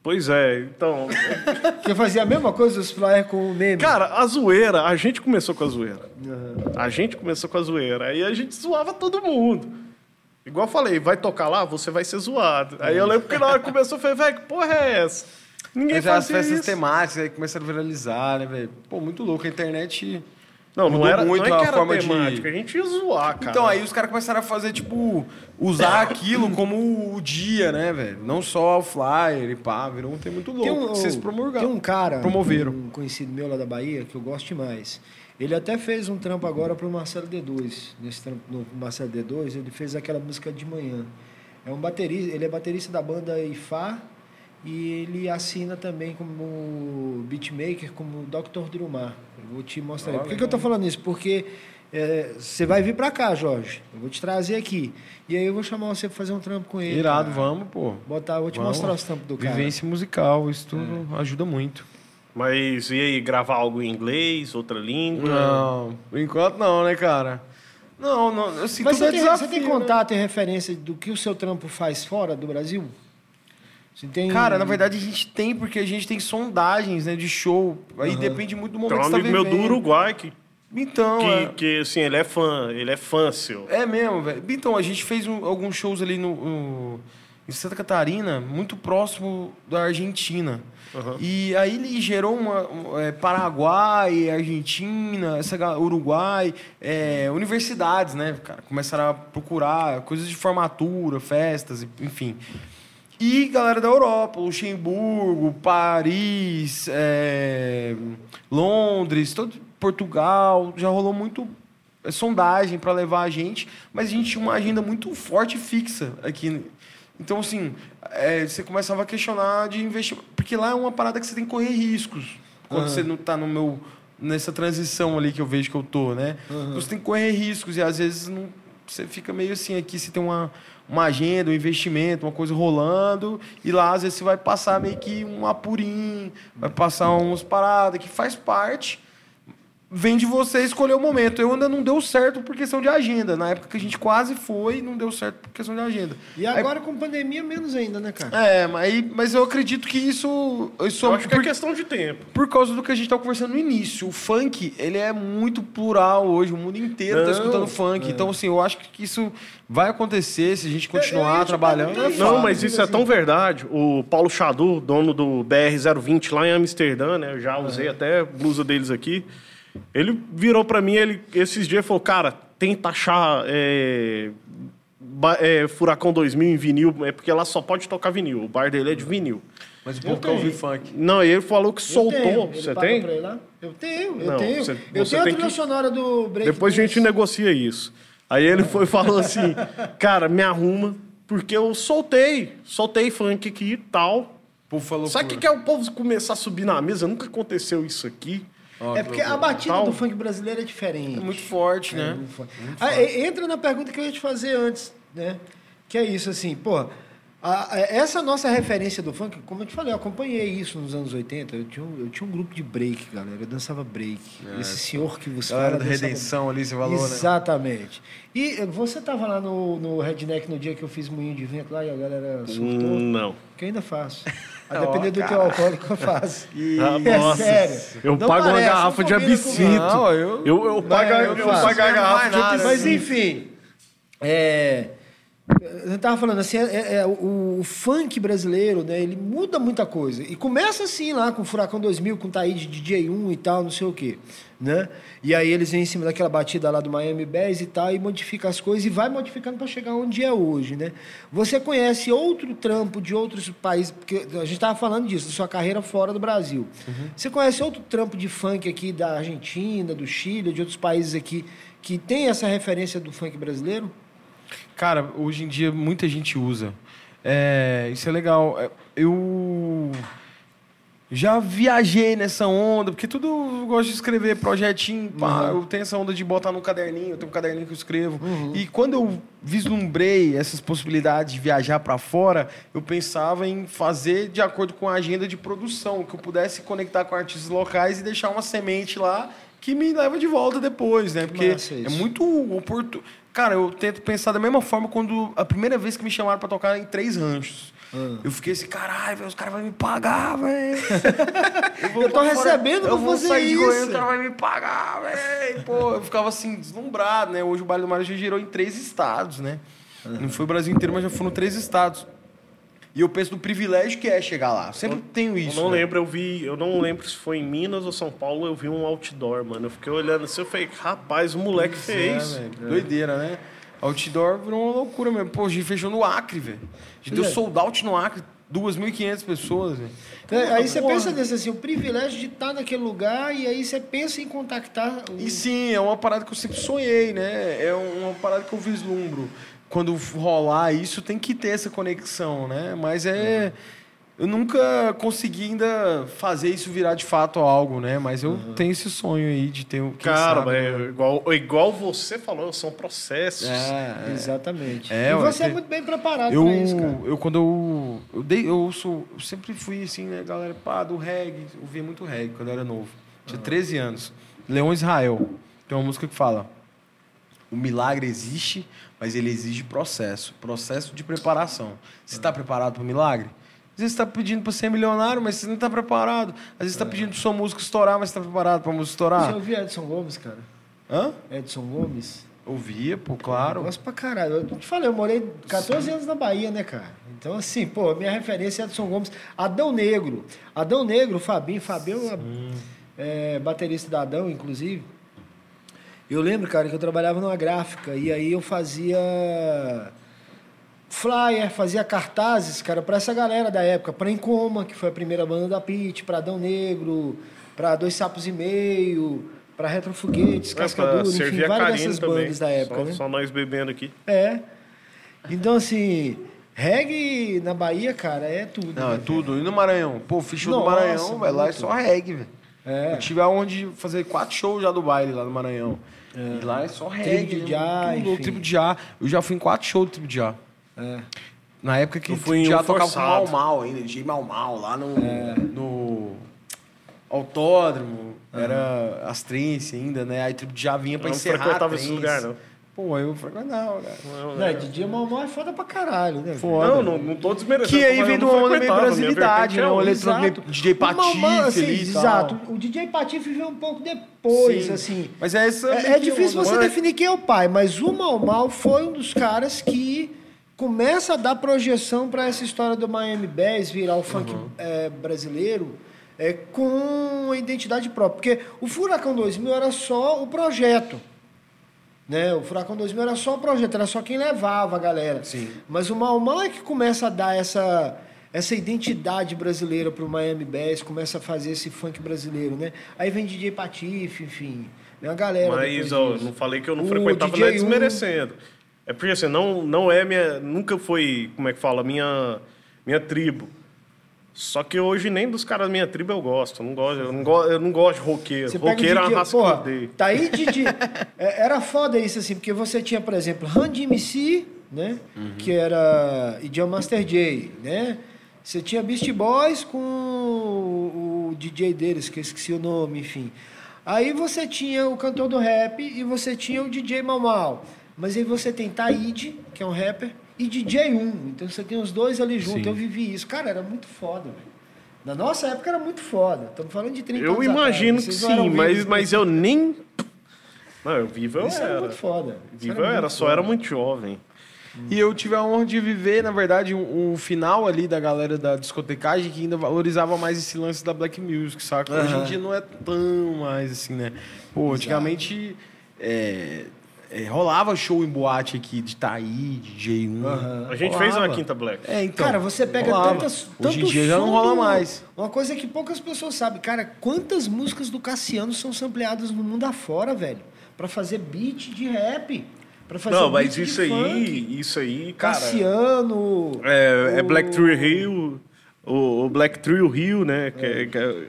pois é, então. Que eu fazia a mesma coisa, os flyers com o meme. Cara, a zoeira, a gente começou com a zoeira. A gente começou com a zoeira. Aí a gente zoava todo mundo. Igual eu falei, vai tocar lá, você vai ser zoado. Aí eu lembro que na hora que começou, eu falei, velho, que porra é essa? Ninguém Mas as fazia festas isso. temáticas aí começaram a viralizar, né, velho? Pô, muito louco. A internet. Não, não era muito não é a que era forma de- temática, a gente ia zoar, cara. Então, aí os caras começaram a fazer, tipo, usar aquilo como o dia, né, velho? Não só o flyer e pá, virou um tempo muito louco. Tem um, vocês tem promulgaram. um cara, Promoveram. um conhecido meu lá da Bahia, que eu gosto demais. Ele até fez um trampo agora pro Marcelo D2. Nesse trampo no Marcelo D2, ele fez aquela música de manhã. É um baterista, ele é baterista da banda Ifá e ele assina também como beatmaker, como Dr. Drumar. Eu vou te mostrar. aí. Por que, que eu tô falando isso? Porque é, você vai vir pra cá, Jorge. Eu vou te trazer aqui. E aí eu vou chamar você pra fazer um trampo com ele. Irado, cara. vamos, pô. Botar, eu vou te Vamos. mostrar os trampos do cara. É. Vivência musical, isso tudo ajuda muito. Mas e aí, gravar algo em inglês, outra língua? Não, por enquanto não, né, cara? Não, não, assim, Mas tudo você é tem, desafio, você tem né? contato e referência do que o seu trampo faz fora do Brasil? Você tem... Cara, na verdade a gente tem, porque a gente tem sondagens, né, de show. Aí depende muito do momento um que você tá amigo meu vivendo. do Uruguai que, Então, que, é. que, assim, ele é fã, ele é fã seu. É mesmo, velho. Então, a gente fez um- alguns shows ali no, no- em Santa Catarina, muito próximo da Argentina. E aí ele gerou uma. um, é, Paraguai, Argentina, essa, Uruguai, é, universidades, né, cara? Começaram a procurar coisas de formatura, festas, e- enfim. E galera da Europa, Luxemburgo, Paris, é, Londres, todo, Portugal, já rolou muito é, sondagem para levar a gente, mas a gente tinha uma agenda muito forte e fixa aqui. Então, assim, é, você começava a questionar de investimento. Porque lá é uma parada que você tem que correr riscos. Quando você não tá no meu. nessa transição ali que eu vejo que eu tô, né? Então, Você tem que correr riscos e às vezes não, você fica meio assim, aqui você tem uma, uma agenda, um investimento, uma coisa rolando, e lá às vezes você vai passar meio que um apurim, vai passar uns paradas que faz parte vem de você escolher o momento. Eu ainda não deu certo por questão de agenda. Na época que a gente quase foi, não deu certo por questão de agenda. E agora com pandemia, menos ainda, né, cara? É, mas, aí- mas eu acredito que isso. Isso Eu acho que por, é questão de tempo. por causa do que a gente estava conversando no início. O funk, ele é muito plural hoje. O mundo inteiro está escutando funk. Então, assim, eu acho que isso vai acontecer se a gente Eu- eu ia continuar te trabalhando. perguntar É. Não, mas isso é tão verdade. O Paulo Chadu, dono do BR-020 lá em Amsterdã, né? Eu já usei até a blusa deles aqui. Ele virou pra mim, ele, esses dias, falou, cara, tenta achar é, é, Furacão 2000 em vinil, é porque lá só pode tocar vinil. O bar dele é de vinil. Mas o Eu povo quer ouvir funk. Não, e ele falou que Eu soltou. Você tem? pra ir lá? Eu tenho, eu Não, tenho. você- eu tenho a trilha que- sonora do Break Depois a gente negocia isso. Aí ele foi e falou assim, cara, me arruma, porque eu soltei, soltei funk aqui e tal. O povo falou. Sabe o que, que é o povo começar a subir na mesa? Nunca aconteceu isso aqui. É porque a batida Tal. do funk brasileiro é diferente. É muito forte, né? muito forte. Ah, entra na pergunta que eu ia te fazer antes, né? Que é isso, assim, pô. essa nossa referência do funk, como eu te falei, eu acompanhei isso nos anos 80. Eu tinha um, eu tinha um grupo de break, galera. Eu dançava break. Esse senhor que você É, Galera fala da dançava- Redenção ali, você falou, né? Exatamente. E você tava lá no, no Redneck no dia que eu fiz moinho de vento lá e a galera surtou. Não. Que eu ainda faço. A depender do teu cara. alcoólico, eu faço. Ah, É sério. Eu Não pago uma parece, garrafa não de absinto. Não, eu- eu, eu pago, eu eu, pago a garrafa de Não absinto. Mas enfim, é, eu tava falando assim, é- é, o, o funk brasileiro, né, ele muda muita coisa. E começa assim lá com o Furacão 2000, com o Taíde DJ1 e tal, não sei o quê, né? E aí eles vêm em cima daquela batida lá do Miami Bass e tal, e modifica as coisas e vai modificando para chegar onde é hoje, né? Você conhece outro trampo de outros países, porque a gente tava falando disso, da sua carreira fora do Brasil. Você conhece outro trampo de funk aqui da Argentina, do Chile, de outros países aqui que tem essa referência do funk brasileiro? Cara, hoje em dia muita gente usa. É, isso é legal. É, Eu já viajei nessa onda, porque tudo eu gosto de escrever projetinho, pá, eu tenho essa onda de botar no caderninho, eu tenho um caderninho que eu escrevo. E quando eu vislumbrei essas possibilidades de viajar para fora, eu pensava em fazer de acordo com a agenda de produção, que eu pudesse conectar com artistas locais e deixar uma semente lá que me leva de volta depois, né? Porque é muito oportuno. Cara, eu tento pensar da mesma forma quando a primeira vez que me chamaram pra tocar em três ranchos. Ah. Eu fiquei assim, caralho, os caras vão me pagar, velho. vou Eu tô fora, recebendo Eu pra vou fazer sair de isso. Goiânia, o cara vai me pagar, velho. Pô, eu ficava assim, deslumbrado, né? Hoje o Baile do Mário já girou em três estados, né? Não foi o Brasil inteiro, mas já foram três estados. E eu penso no privilégio que é chegar lá. Sempre tenho isso. Eu não né? lembro, eu vi, eu não lembro se foi em Minas ou São Paulo, eu vi um outdoor, mano. Eu fiquei olhando assim, eu falei, rapaz, o moleque fez. É, velho. Doideira, né? Outdoor virou uma loucura mesmo. Pô, a gente fechou no Acre, velho. A gente deu É. sold out no Acre, 2.500 pessoas, velho. É, aí você Porra. pensa nisso assim, o privilégio de estar naquele lugar e aí você pensa em contactar o... E sim, é uma parada que eu sempre sonhei, né? É uma parada que eu vislumbro. Quando rolar isso, tem que ter essa conexão, né? Mas é. eu nunca consegui ainda fazer isso virar de fato algo, né? Mas eu tenho esse sonho aí de ter um. quem Cara, sabe, mas né? é igual, igual você falou, são processos. É, é. Exatamente. É, e você é muito bem preparado Eu, pra isso, cara. eu quando eu. Eu, dei, eu, sou, eu sempre fui assim, né, galera? Pá, do reggae. Eu ouvia muito reggae quando eu era novo. Tinha 13 anos. Leão Israel. Tem uma música que fala: O milagre existe, mas ele exige processo processo de preparação. Você está preparado para o milagre? Às vezes você está pedindo para ser milionário, mas você não está preparado. Às vezes você está pedindo para sua música estourar, mas você está preparado para a música Você estourar. ouvia Edson Gomes, cara? Hã? Edson Gomes? Ouvia, pô, Eu claro. gosto pra caralho. Eu te falei, eu morei 14 anos na Bahia, né, cara? Então, assim, pô, minha referência é Edson Gomes. Adão Negro. Adão Negro, Fabinho. Fabinho é, baterista da Adão, inclusive. Eu lembro, cara, que eu trabalhava numa gráfica e aí eu fazia flyer, fazia cartazes, cara, pra essa galera da época. Pra Encoma, que foi a primeira banda da Pit, pra Adão Negro, pra Dois Sapos e Meio, pra Retrofoguetes, É, pra Cascadura, enfim, várias dessas também. bandas da época, só, né? só nós bebendo aqui. É. Então, assim, reggae na Bahia, cara, é tudo. Não, né, é tudo. E no Maranhão? Pô, show do Maranhão, vai lá é só reggae, velho. É. Eu tive aonde fazer quatro shows já do baile lá no Maranhão. E lá é só reggae. de Já, tudo, enfim. Tribo de Já. Eu já fui em quatro shows do Tribo de Já. É. Na época que Eu o fui Tribo Já um tocava com. Mal Mal ainda, DJ Mal Mal, lá no, É. no autódromo. Era Astrense ainda, né? Aí Tribo de Já vinha pra Eu não encerrar a frequentava esse lugar, não. Pô, eu frequentava, cara. Não, Não, DJ Malmó é foda pra caralho, né? Foda. não, não, não tô desmerecendo. Que aí vem de não uma onda meio brasilidade, né? é O outra. eletrônico DJ Patife assim, ali Exato. O DJ Patife veio um pouco depois, Sim. assim. Mas é essa... É, é difícil você Mas- definir quem é o pai, mas o Mal Mal foi um dos caras que começa a dar projeção para essa história do Miami Bass virar o funk Uhum. é, brasileiro é, com a identidade própria. Porque o Furacão 2000 era só o projeto. Né? O Furacão 2000 era só o projeto, era só quem levava a galera. Sim. Mas o Mal Mal é que começa a dar essa, essa identidade brasileira pro Miami Bass, começa a fazer esse funk brasileiro, né? Aí vem DJ Patife, enfim, vem a galera. Mas ó, não falei que eu não O frequentava, DJ não é desmerecendo. É porque assim, não, não é minha. Nunca foi, como é que fala, minha, minha tribo. Só que hoje nem dos caras da minha tribo eu gosto. Eu não gosto, eu não gosto, eu não gosto de roqueiro. Você pega roqueiro é uma raça que. Tá aí DJ. é, era foda isso, assim, porque você tinha, por exemplo, Randy MC, né? Uhum. Que era. E John Master J, né? Você tinha Beast Boys com o, o DJ deles, que eu esqueci o nome, enfim. Aí você tinha o cantor do rap e você tinha o DJ Mal Mal. Mas aí você tem Taíde, que é um rapper, e DJ 1. Então você tem os dois ali juntos. Sim. Eu vivi isso. Cara, era muito foda, velho. Na nossa época era muito foda. Estamos falando de 30 Eu anos imagino atrás. que sim, mas, vivos, mas eu nem. Não, eu vivo eu Isso era era. muito foda. Vivo eu era, só foda. era muito jovem. E eu tive a honra de viver, na verdade, um, um final ali da galera da discotecagem que ainda valorizava mais esse lance da black music, saca? Hoje em dia não é tão mais assim, né? Pô, antigamente é, é, rolava show em boate aqui de Taí, DJ1. Aham. A gente Rolava. fez uma quinta black. É, então. Cara, você pega rolava. tantas. Hoje em dia já não rola do- mais. Uma coisa que poucas pessoas sabem, cara, quantas músicas do Cassiano são sampleadas no mundo afora, velho? Pra fazer beat de rap. Pra fazer Não, mas isso de aí, funk. isso aí, cara. Cassiano. É, é o- Black Tree Hill, o, o Black Tree Hill, né? Que, é- que é-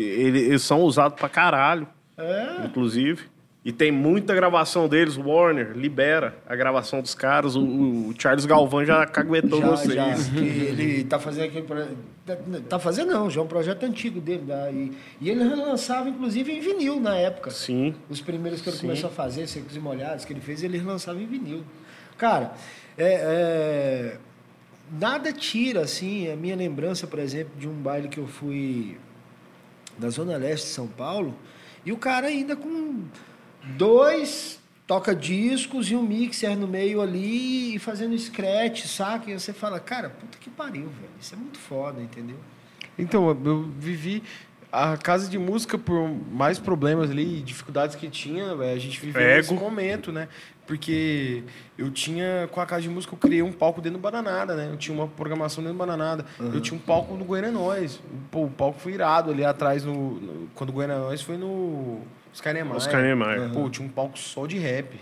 ele- eles são usados pra caralho, É. inclusive. E tem muita gravação deles. Warner libera a gravação dos caras. O, o Charles Galvão já caguetou Já, vocês. já, ele tá fazendo aquele projeto. Tá fazendo não, já é um projeto antigo dele. Da, e, e ele relançava, inclusive, em vinil na época. Sim. Os primeiros que ele Sim. começou a fazer, Secos e Molhados, que ele fez, ele lançava em vinil. Cara, é, é, nada tira, assim, a minha lembrança, por exemplo, de um baile que eu fui na Zona Leste de São Paulo, e o cara ainda com dois toca-discos e um mixer no meio ali e fazendo scratch, saca? E você fala, cara, puta que pariu, velho. Isso é muito foda, entendeu? Então, eu- vivi a casa de música por mais problemas ali, dificuldades que tinha, a gente viveu Ego. esse momento, né? Porque eu tinha, com a casa de música, eu criei um palco dentro do Bananada, né? Eu tinha uma programação dentro do Bananada. Eu tinha um palco no Goianóis. Pô, o palco foi irado ali atrás, no, no- quando o Goianóis foi no Oscar Niemeyer. Oscar Niemeyer. Pô, tinha um palco só de rap.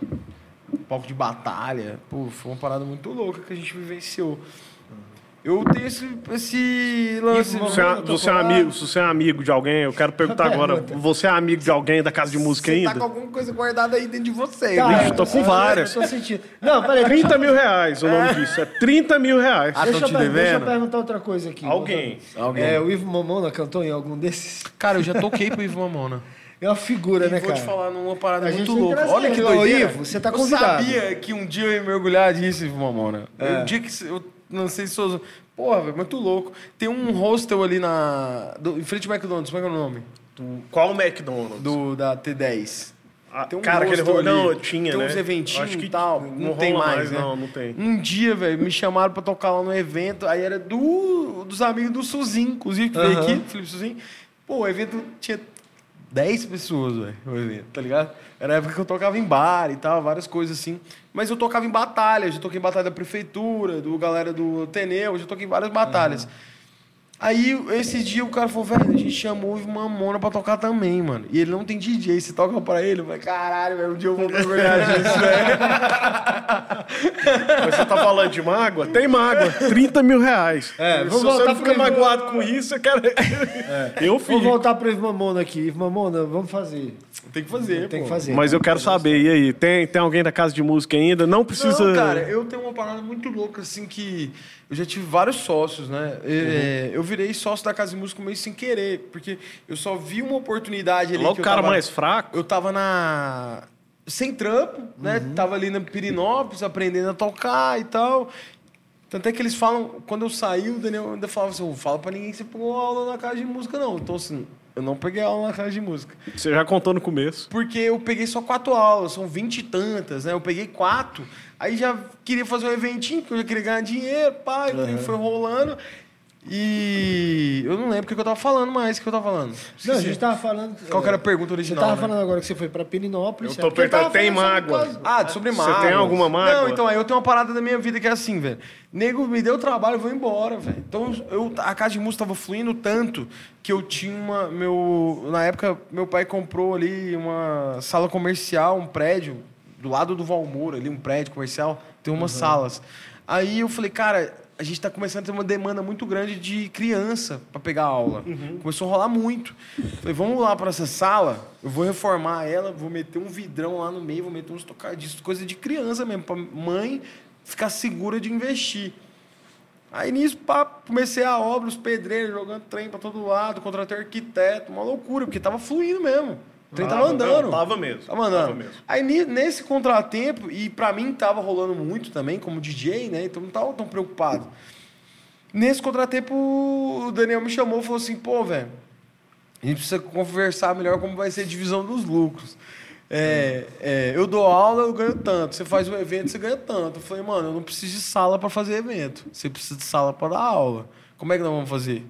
Um palco de batalha. Pô, foi uma parada muito louca que a gente vivenciou. Eu tenho esse, esse lance. Você é, Eu você é amigo, se você é amigo de alguém, eu quero perguntar agora, você é amigo de alguém da casa de música Você ainda? tá com alguma coisa guardada aí dentro de você. Tá, né? Bicho, tô com eu- várias. Eu tô sentindo. Não, peraí. 30 mil reais o nome disso, é 30 mil reais. Ah, Deixa, tão eu te per- deixa eu devendo? perguntar outra coisa aqui. Alguém. Alguém. É, o Ivo Mamona cantou em algum desses? Cara, eu já toquei pro Ivo Mamona. É uma figura, E né, vou cara? te falar numa parada A gente muito tem que louca. Olha que doideira. Ivo, você tá Eu convidado. sabia que um dia eu ia mergulhar disso, Mamona. Um dia que eu não sei se eu... Porra, velho, muito louco. Tem um hostel ali na... Do, em frente ao McDonald's, como é que é o nome? Qual o McDonald's? Do, da T10. Ah, Tem um cara, aquele hostel rolo. ali. Não, tinha, Tem né? uns eventinhos Acho que e tal. Não, tem rola mais, né? Não, não tem. Um dia, velho, me chamaram pra tocar lá no evento. Aí era do, dos amigos do Suzin, inclusive, que veio Aham. aqui, Felipe Suzin. Pô, o evento tinha 10 pessoas, velho, tá ligado? Era a época que eu tocava em bar e tal, várias coisas assim. Mas eu tocava em batalha, eu já toquei em batalha da prefeitura, do galera do Teneu, eu já toquei em várias batalhas. Aí, esse dia, o cara falou, velho, a gente chamou o Ivo Mamona pra tocar também, mano. E ele não tem DJ, você toca pra ele? Eu falei, caralho, velho, um dia eu vou mergulhar disso, velho. Você tá falando de mágoa? Tem mágoa. 30 mil reais. É, Se você não pro fica Ivo- magoado com isso, eu quero... Eu Vou fico. voltar pro Ivo Mamona aqui. Ivo Mamona, vamos fazer. Tem que fazer, Tem pô. que fazer. Mas eu quero saber, e aí? Tem, tem alguém da casa de música ainda? Não precisa... Não, cara, eu tenho uma parada muito louca, assim, que eu já tive vários sócios, né? É, Eu virei sócio da Casa de Música meio sem querer, porque eu só vi uma oportunidade ali. Logo o cara tava- mais fraco. Eu tava na. Sem trampo, né? Tava ali na Pirinópolis, aprendendo a tocar e tal. Tanto é que eles falam, quando eu saí, o Daniel ainda falava assim: "Ô, fala pra ninguém que você pegou aula na casa de música, não. Então, assim, eu não peguei aula na casa de música. Você já contou no começo. Porque eu peguei só quatro aulas, são vinte e tantas, né? Eu peguei quatro, aí já queria fazer um eventinho, porque eu já queria ganhar dinheiro, pá, e foi rolando. E eu não lembro o que eu tava falando mais, o que eu tava falando. Não, a Esqueci. gente tava falando... Qual que era a pergunta Você original? tava né? falando agora que você foi pra Pirinópolis. Eu é tô perguntando, tava tem sobre mágoa? Ah, sobre Você mágoa. tem alguma mágoa? Não, então, aí eu tenho uma parada da minha vida que é assim, velho. Nego me deu trabalho, eu vou embora, velho. Então, eu, a casa de música tava fluindo tanto que eu tinha uma. Meu, na época, meu pai comprou ali uma sala comercial, um prédio, do lado do Valmor, ali, um prédio comercial, tem umas salas. Aí eu falei, cara, a gente tá começando a ter uma demanda muito grande de criança para pegar aula. Começou a rolar muito. Falei, vamos lá para essa sala, eu vou reformar ela, vou meter um vidrão lá no meio, vou meter uns tocadiscos, coisa de criança mesmo, para mãe ficar segura de investir. Aí nisso, pá, comecei a obra, os pedreiros jogando trem para todo lado, contratei arquiteto, uma loucura, porque tava fluindo mesmo. O trem tava Tava, andando. não, tava mesmo, Tava andando. tava mesmo. Aí nesse contratempo, e pra mim tava rolando muito também, como DJ, né? Então não tava tão preocupado. Nesse contratempo, o Daniel me chamou e falou assim: pô, velho, a gente precisa conversar melhor como vai ser a divisão dos lucros. É, é, eu dou aula, eu ganho tanto. Você faz um evento, você ganha tanto. Eu falei, mano, eu não preciso de sala para fazer evento. Você precisa de sala para dar aula. Como é que nós vamos fazer?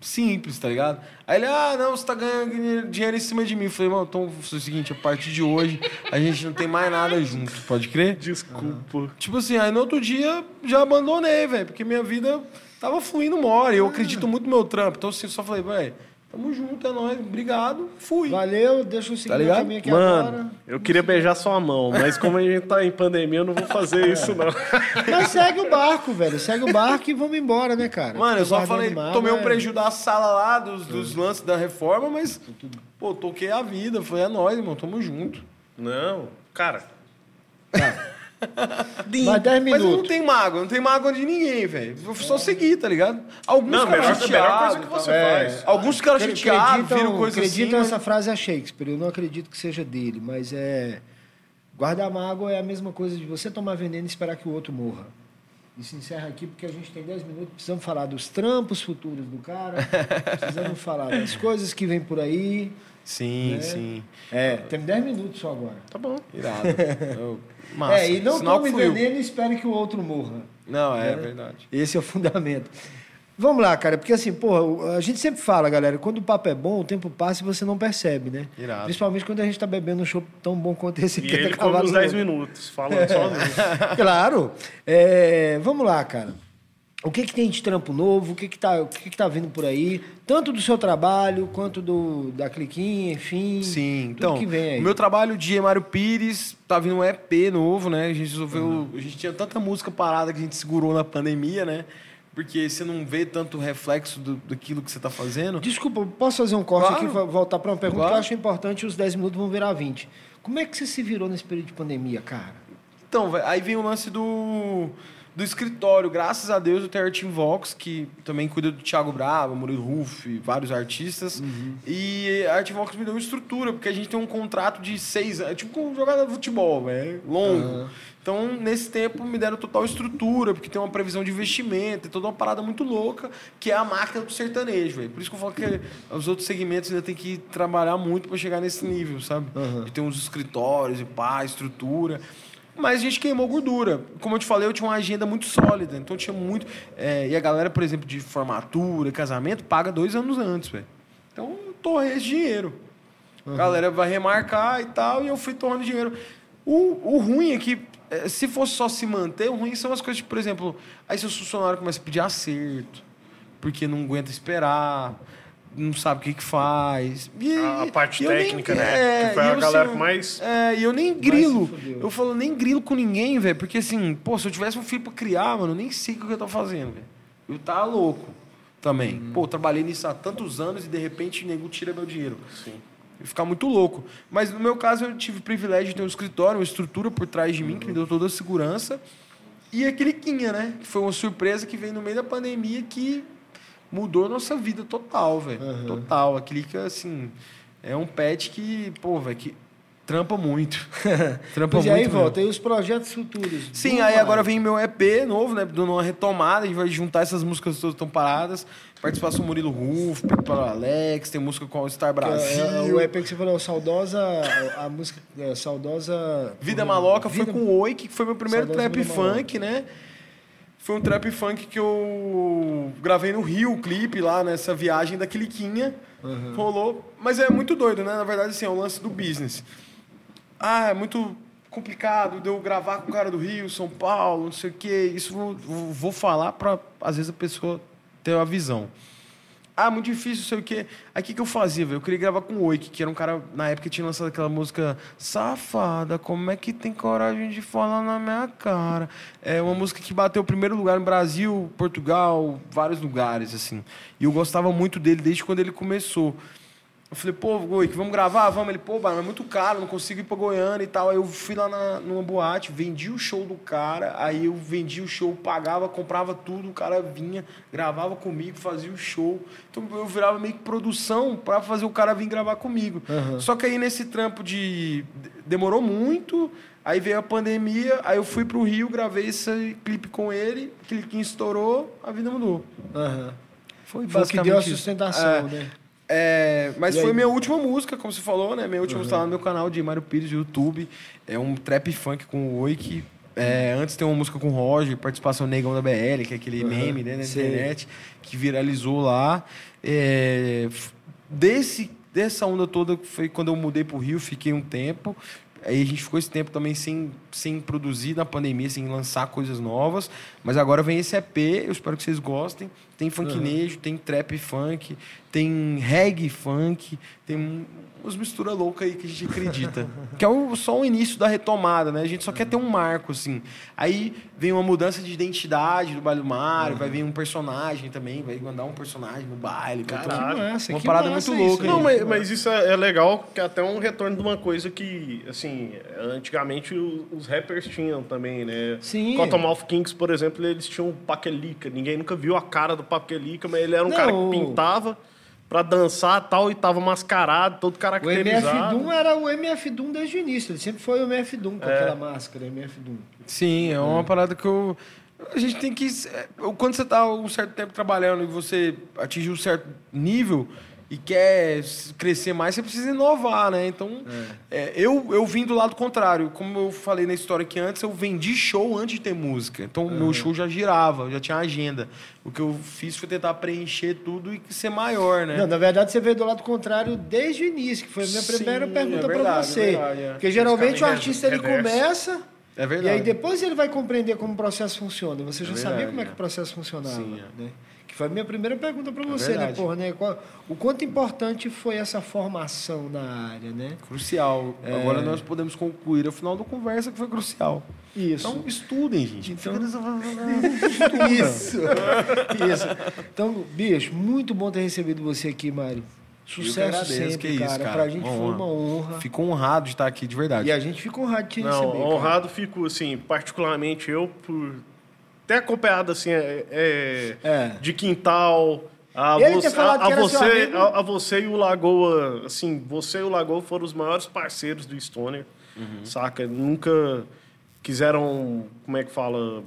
Simples, tá ligado? Aí ele, ah, não, você tá ganhando dinheiro- em cima de mim. Eu falei, mano, então é o seguinte, a partir de hoje a gente não tem mais nada junto, pode crer? Desculpa. Tipo assim, aí no outro dia já abandonei, velho, porque minha vida tava fluindo mora. E eu acredito muito no meu trampo. Então assim, eu só falei, velho, tamo junto, é nóis, obrigado, fui. Valeu, deixa eu seguir Tá ligado? caminho aqui Mano, agora. eu queria beijar sua mão, mas como a gente tá em pandemia, eu não vou fazer isso, não. Mas segue o barco, velho. Segue o barco e vamos embora, né, cara? Mano, eu só falei, tomei um é- prejuízo da sala lá, dos, dos lances da reforma, mas, pô, toquei a vida. Falei, é nóis, irmão, tamo junto. Não, cara. Mais 10 Mas eu não minutos. tenho mágoa, não tenho mágoa de ninguém, velho. Eu só seguir, tá ligado? Alguns Não, ficaram melhor, melhor chateados coisa que você É. faz. Alguns Acre- chateados, viram coisa acreditam assim. essa frase é Shakespeare. Eu não acredito que seja dele, mas é. Guardar mágoa é a mesma coisa de você tomar veneno e esperar que o outro morra. E se encerra aqui porque a gente tem 10 minutos. Precisamos falar dos trampos futuros do cara. precisamos falar das coisas que vem por aí. Sim, né? sim. É, temos 10 minutos só agora. Tá bom. Irado. Eu- Massa. É, e não Sinal tome que veneno e espere que o outro morra. Não, é, né? verdade. Esse é o fundamento. Vamos lá, cara, porque assim, porra, a gente sempre fala, galera, quando o papo é bom, o tempo passa e você não percebe, né? Irado. Principalmente quando a gente tá bebendo um show tão bom quanto esse E aqui. ele uns 10 louco. minutos, falando sozinho. Claro. É, vamos lá, cara. O que, que tem de trampo novo? O que, que, tá, que, que tá vindo por aí? Tanto do seu trabalho quanto do da Cliquinha, enfim. Sim, então, que vem aí. o meu trabalho de Mário Pires, tá vindo um EP novo, né? A gente resolveu, a gente tinha tanta música parada que a gente segurou na pandemia, né? Porque você não vê tanto reflexo do, daquilo que você tá fazendo. Desculpa, posso fazer um corte Claro. aqui e voltar para uma pergunta Claro. que eu acho importante os 10 minutos vão virar 20. Como é que você se virou nesse período de pandemia, cara? Então, aí vem o lance do, do escritório. Graças a Deus eu tenho a Team Vox, que também cuida do Thiago Brava, Murilo Ruff, vários artistas. E a Team Vox me deu uma estrutura, porque a gente tem um contrato de seis anos, é tipo um jogador de futebol, velho, longo. Então, nesse tempo, me deram total estrutura, porque tem uma previsão de investimento, tem toda uma parada muito louca, que é a máquina do sertanejo, velho. Por isso que eu falo que os outros segmentos ainda tem que trabalhar muito para chegar nesse nível, sabe? De ter uns escritórios e pá, estrutura. Mas a gente queimou gordura. Como eu te falei, eu tinha uma agenda muito sólida. Então tinha muito. é, e a galera, por exemplo, de formatura, casamento, paga dois anos antes, velho. Então eu torrei esse dinheiro. A galera vai remarcar e tal, e eu fui torrando dinheiro. O, o ruim é que, é, se fosse só se manter, o ruim são as coisas, tipo, por exemplo, aí seus funcionários começam a pedir acerto, porque não aguenta esperar, não sabe o que, que faz. E, A- parte eu nem- técnica, né? Que foi a eu, galera assim, mais- É, e eu nem grilo. Eu falo, nem grilo com ninguém, velho, porque assim, pô, se eu tivesse um filho pra criar, mano, eu nem sei o que eu tô fazendo, velho. Eu tava louco também. Uhum. Pô, trabalhei nisso há tantos anos e de repente o nego tira meu dinheiro. Sim. Eu ficar muito louco. Mas no meu caso, eu tive o privilégio de ter um escritório, uma estrutura por trás de mim, que me deu toda a segurança. E a Cliquinha, né? Que foi uma surpresa que veio no meio da pandemia que mudou a nossa vida total, velho. Total. A Clica, assim, é um pet que, pô, velho, que trampa muito. trampa é, muito. aí mesmo. volta. E os projetos futuros? Sim, aí Mário? agora vem meu EP novo, né? Dando uma retomada, a gente vai juntar essas músicas todas estão paradas. Participação Murilo Ruff, para Alex, tem música com o Star Que é- Brasil. é o EP que você falou, Saudosa. A música. é, saudosa. Vida Maloca foi Vida- com o Oi, que foi meu primeiro Saudosa trap funk, né? Foi um trap funk que eu gravei no Rio, o clipe lá nessa viagem da Cliquinha. Rolou. Mas é muito doido, né? Na verdade, assim, é o lance do business. Ah, é muito complicado de eu gravar com o cara do Rio, São Paulo, não sei o quê. Isso vou, vou falar pra, às vezes, a pessoa ter uma visão. Ah, muito difícil, sei o quê. Aí o que, que eu fazia, velho? Eu queria gravar com o Oik, que era um cara, na época, tinha lançado aquela música Safada, como é que tem coragem de falar na minha cara? É uma música que bateu o primeiro lugar no Brasil, Portugal, vários lugares, assim. E eu gostava muito dele desde quando ele começou. Eu falei, pô, Oik, vamos gravar? Vamos. Ele, pô, mano, é muito caro, não consigo ir pra Goiânia e tal. Aí eu fui lá na, numa boate, vendi o show do cara, aí eu vendi o show, pagava, comprava tudo, o cara vinha, gravava comigo, fazia o show. Então eu virava meio que produção pra fazer o cara vir gravar comigo. Só que aí nesse trampo de. Demorou muito, aí veio a pandemia, aí eu fui pro Rio, gravei esse clipe com ele, aquele que estourou, a vida mudou. Aham. Foi Foi o que deu a sustentação, É. né? É, mas E foi aí? minha última música, como você falou, né? Minha última música tá lá no meu canal de Mário Pires, YouTube. É um trap funk com o Oik. É, antes tem uma música com o Roger, participação Negão da BL, que é aquele meme né, na sei. internet, que viralizou lá. É, desse, dessa onda toda foi quando eu mudei pro Rio, fiquei um tempo. Aí a gente ficou esse tempo também sem, sem produzir na pandemia, sem lançar coisas novas. Mas agora vem esse EP, eu espero que vocês gostem. Tem funknejo, tem trap funk, tem reggae funk, tem umas misturas loucas aí que a gente acredita. que é o- só o início da retomada, né? A gente só quer ter um marco, assim. Aí vem uma mudança de identidade do Baile do Mário, vai vir um personagem também, vai mandar um personagem no baile. Caralho. Que massa, uma que parada massa muito isso, louca. hein? Não, mas, mas isso é, é legal, que é até um retorno de uma coisa que, assim, antigamente os rappers tinham também, né? Sim. Cottonmouth Kings, por exemplo, eles tinham o Paquelica. Ninguém nunca viu a cara do Paquelica, mas ele era um Não, cara que pintava pra dançar e tal, e tava mascarado, todo O caracterizado. MF Doom era o MF Doom desde o início. Ele sempre foi o MF Doom com É. aquela máscara, MF Doom. Sim, é uma parada que eu. A gente tem que. é, Quando você está um certo tempo trabalhando e você atinge um certo nível e quer crescer mais, você precisa inovar, né? Então, é, eu, eu vim do lado contrário. Como eu falei na história aqui antes, eu vendi show antes de ter música. Então, meu show já girava, já tinha agenda. O que eu fiz foi tentar preencher tudo e ser maior, né? Não, na verdade você veio do lado contrário desde o início, que foi a minha Sim, primeira é pergunta pra verdade, você. é verdade, é. Porque geralmente o artista ele começa, É verdade. E aí depois ele vai compreender como o processo funciona. Você já É sabia verdade, como é que é. o processo funcionava, Sim, é. né? Foi a minha primeira pergunta para você, né, verdade. porra, né? Qual- o quanto importante foi essa formação na área, né? Crucial. Agora nós podemos concluir o final da conversa que foi crucial. Isso. Então estudem, gente. Então- Isso. Isso. Então, bicho, muito bom ter recebido você aqui, Mário. Sucesso agradeço, sempre, que isso, cara. cara. Pra gente Uma foi honra. uma honra. Fico honrado de estar aqui, de verdade. E a gente fica honrado de te Não, receber. cara. honrado fico, assim, particularmente eu, por ter acompanhado, assim, é, é, É. de quintal. A, você, a, a você, a, a você e o Lagoa, assim, você e o Lagoa foram os maiores parceiros do Stoner, Uhum. saca? Nunca quiseram, como é que fala,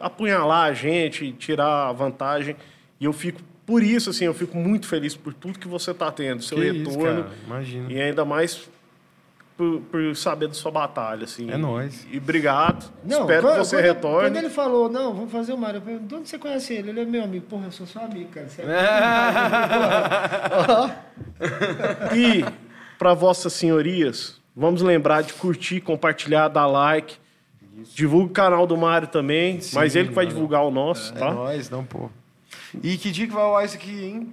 apunhalar a gente, tirar a vantagem. E eu fico, por isso, assim, eu fico muito feliz por tudo que você está tendo, seu Que isso, retorno. cara. Imagina. E ainda mais por, por saber da sua batalha, assim. É nóis. E obrigado. Não, Espero quando, que você quando- retorne. Quando ele falou, não, vamos fazer o Mário, eu perguntei, de onde você conhece ele? Ele é meu amigo. Porra, eu sou seu amigo, cara. Você é E, para vossas senhorias, vamos lembrar de curtir, compartilhar, dar like. Divulga o canal do Mário também, mas ele que vai divulgar o nosso, É tá? nóis, não, pô. E que dia que vai rolar isso aqui, hein?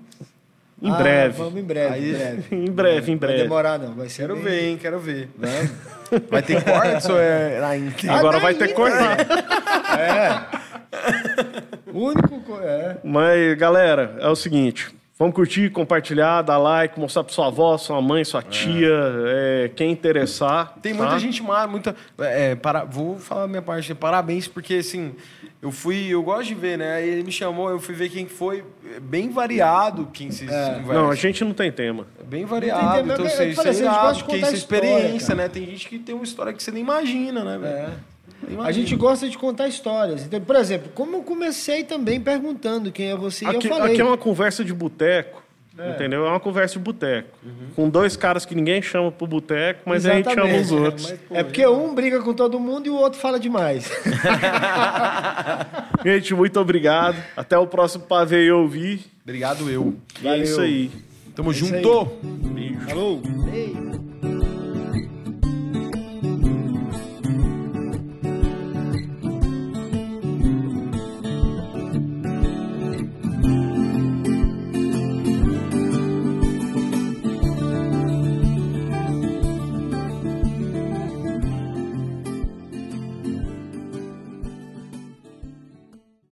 Em Ah, breve. Vamos em breve, Aí- em breve. Em breve, em Vai breve. demorar, não. Vai ser Quero bem- ver, hein? Quero ver. Vai ter cortes ou é na íntegra? Agora Ah, vai ter que indo, cortar. O único. co- É. Mas, galera, é o seguinte. Vamos curtir, compartilhar, dar like, mostrar pra sua avó, sua mãe, sua tia, é, quem interessar. Tem tá? muita gente má, muita. É, para, vou falar a minha parte. Parabéns, porque assim, eu fui. Eu gosto de ver, né? Aí ele me chamou, eu fui ver quem foi. é Bem variado quem se conversa. Não, a gente não tem tema. É bem Não tem variado. tema, Então, eu você, falei você é a gente gosta irado, de porque contar isso é história, experiência, cara. né? Tem gente que tem uma história que você nem imagina, né, velho? É. A gente gosta de contar histórias. Então, por exemplo, como eu comecei também perguntando quem é você, e Aqui, eu falei. aqui é uma conversa de boteco, entendeu? É uma conversa de boteco. Com dois caras que ninguém chama pro boteco, mas a gente chama os Exatamente. outros. É porque um briga com todo mundo e o outro fala demais. Gente, muito obrigado. Até o próximo pra ver e ouvir. Obrigado, eu. E é isso aí. Tamo aí. junto! Beijo. Falou! Ei.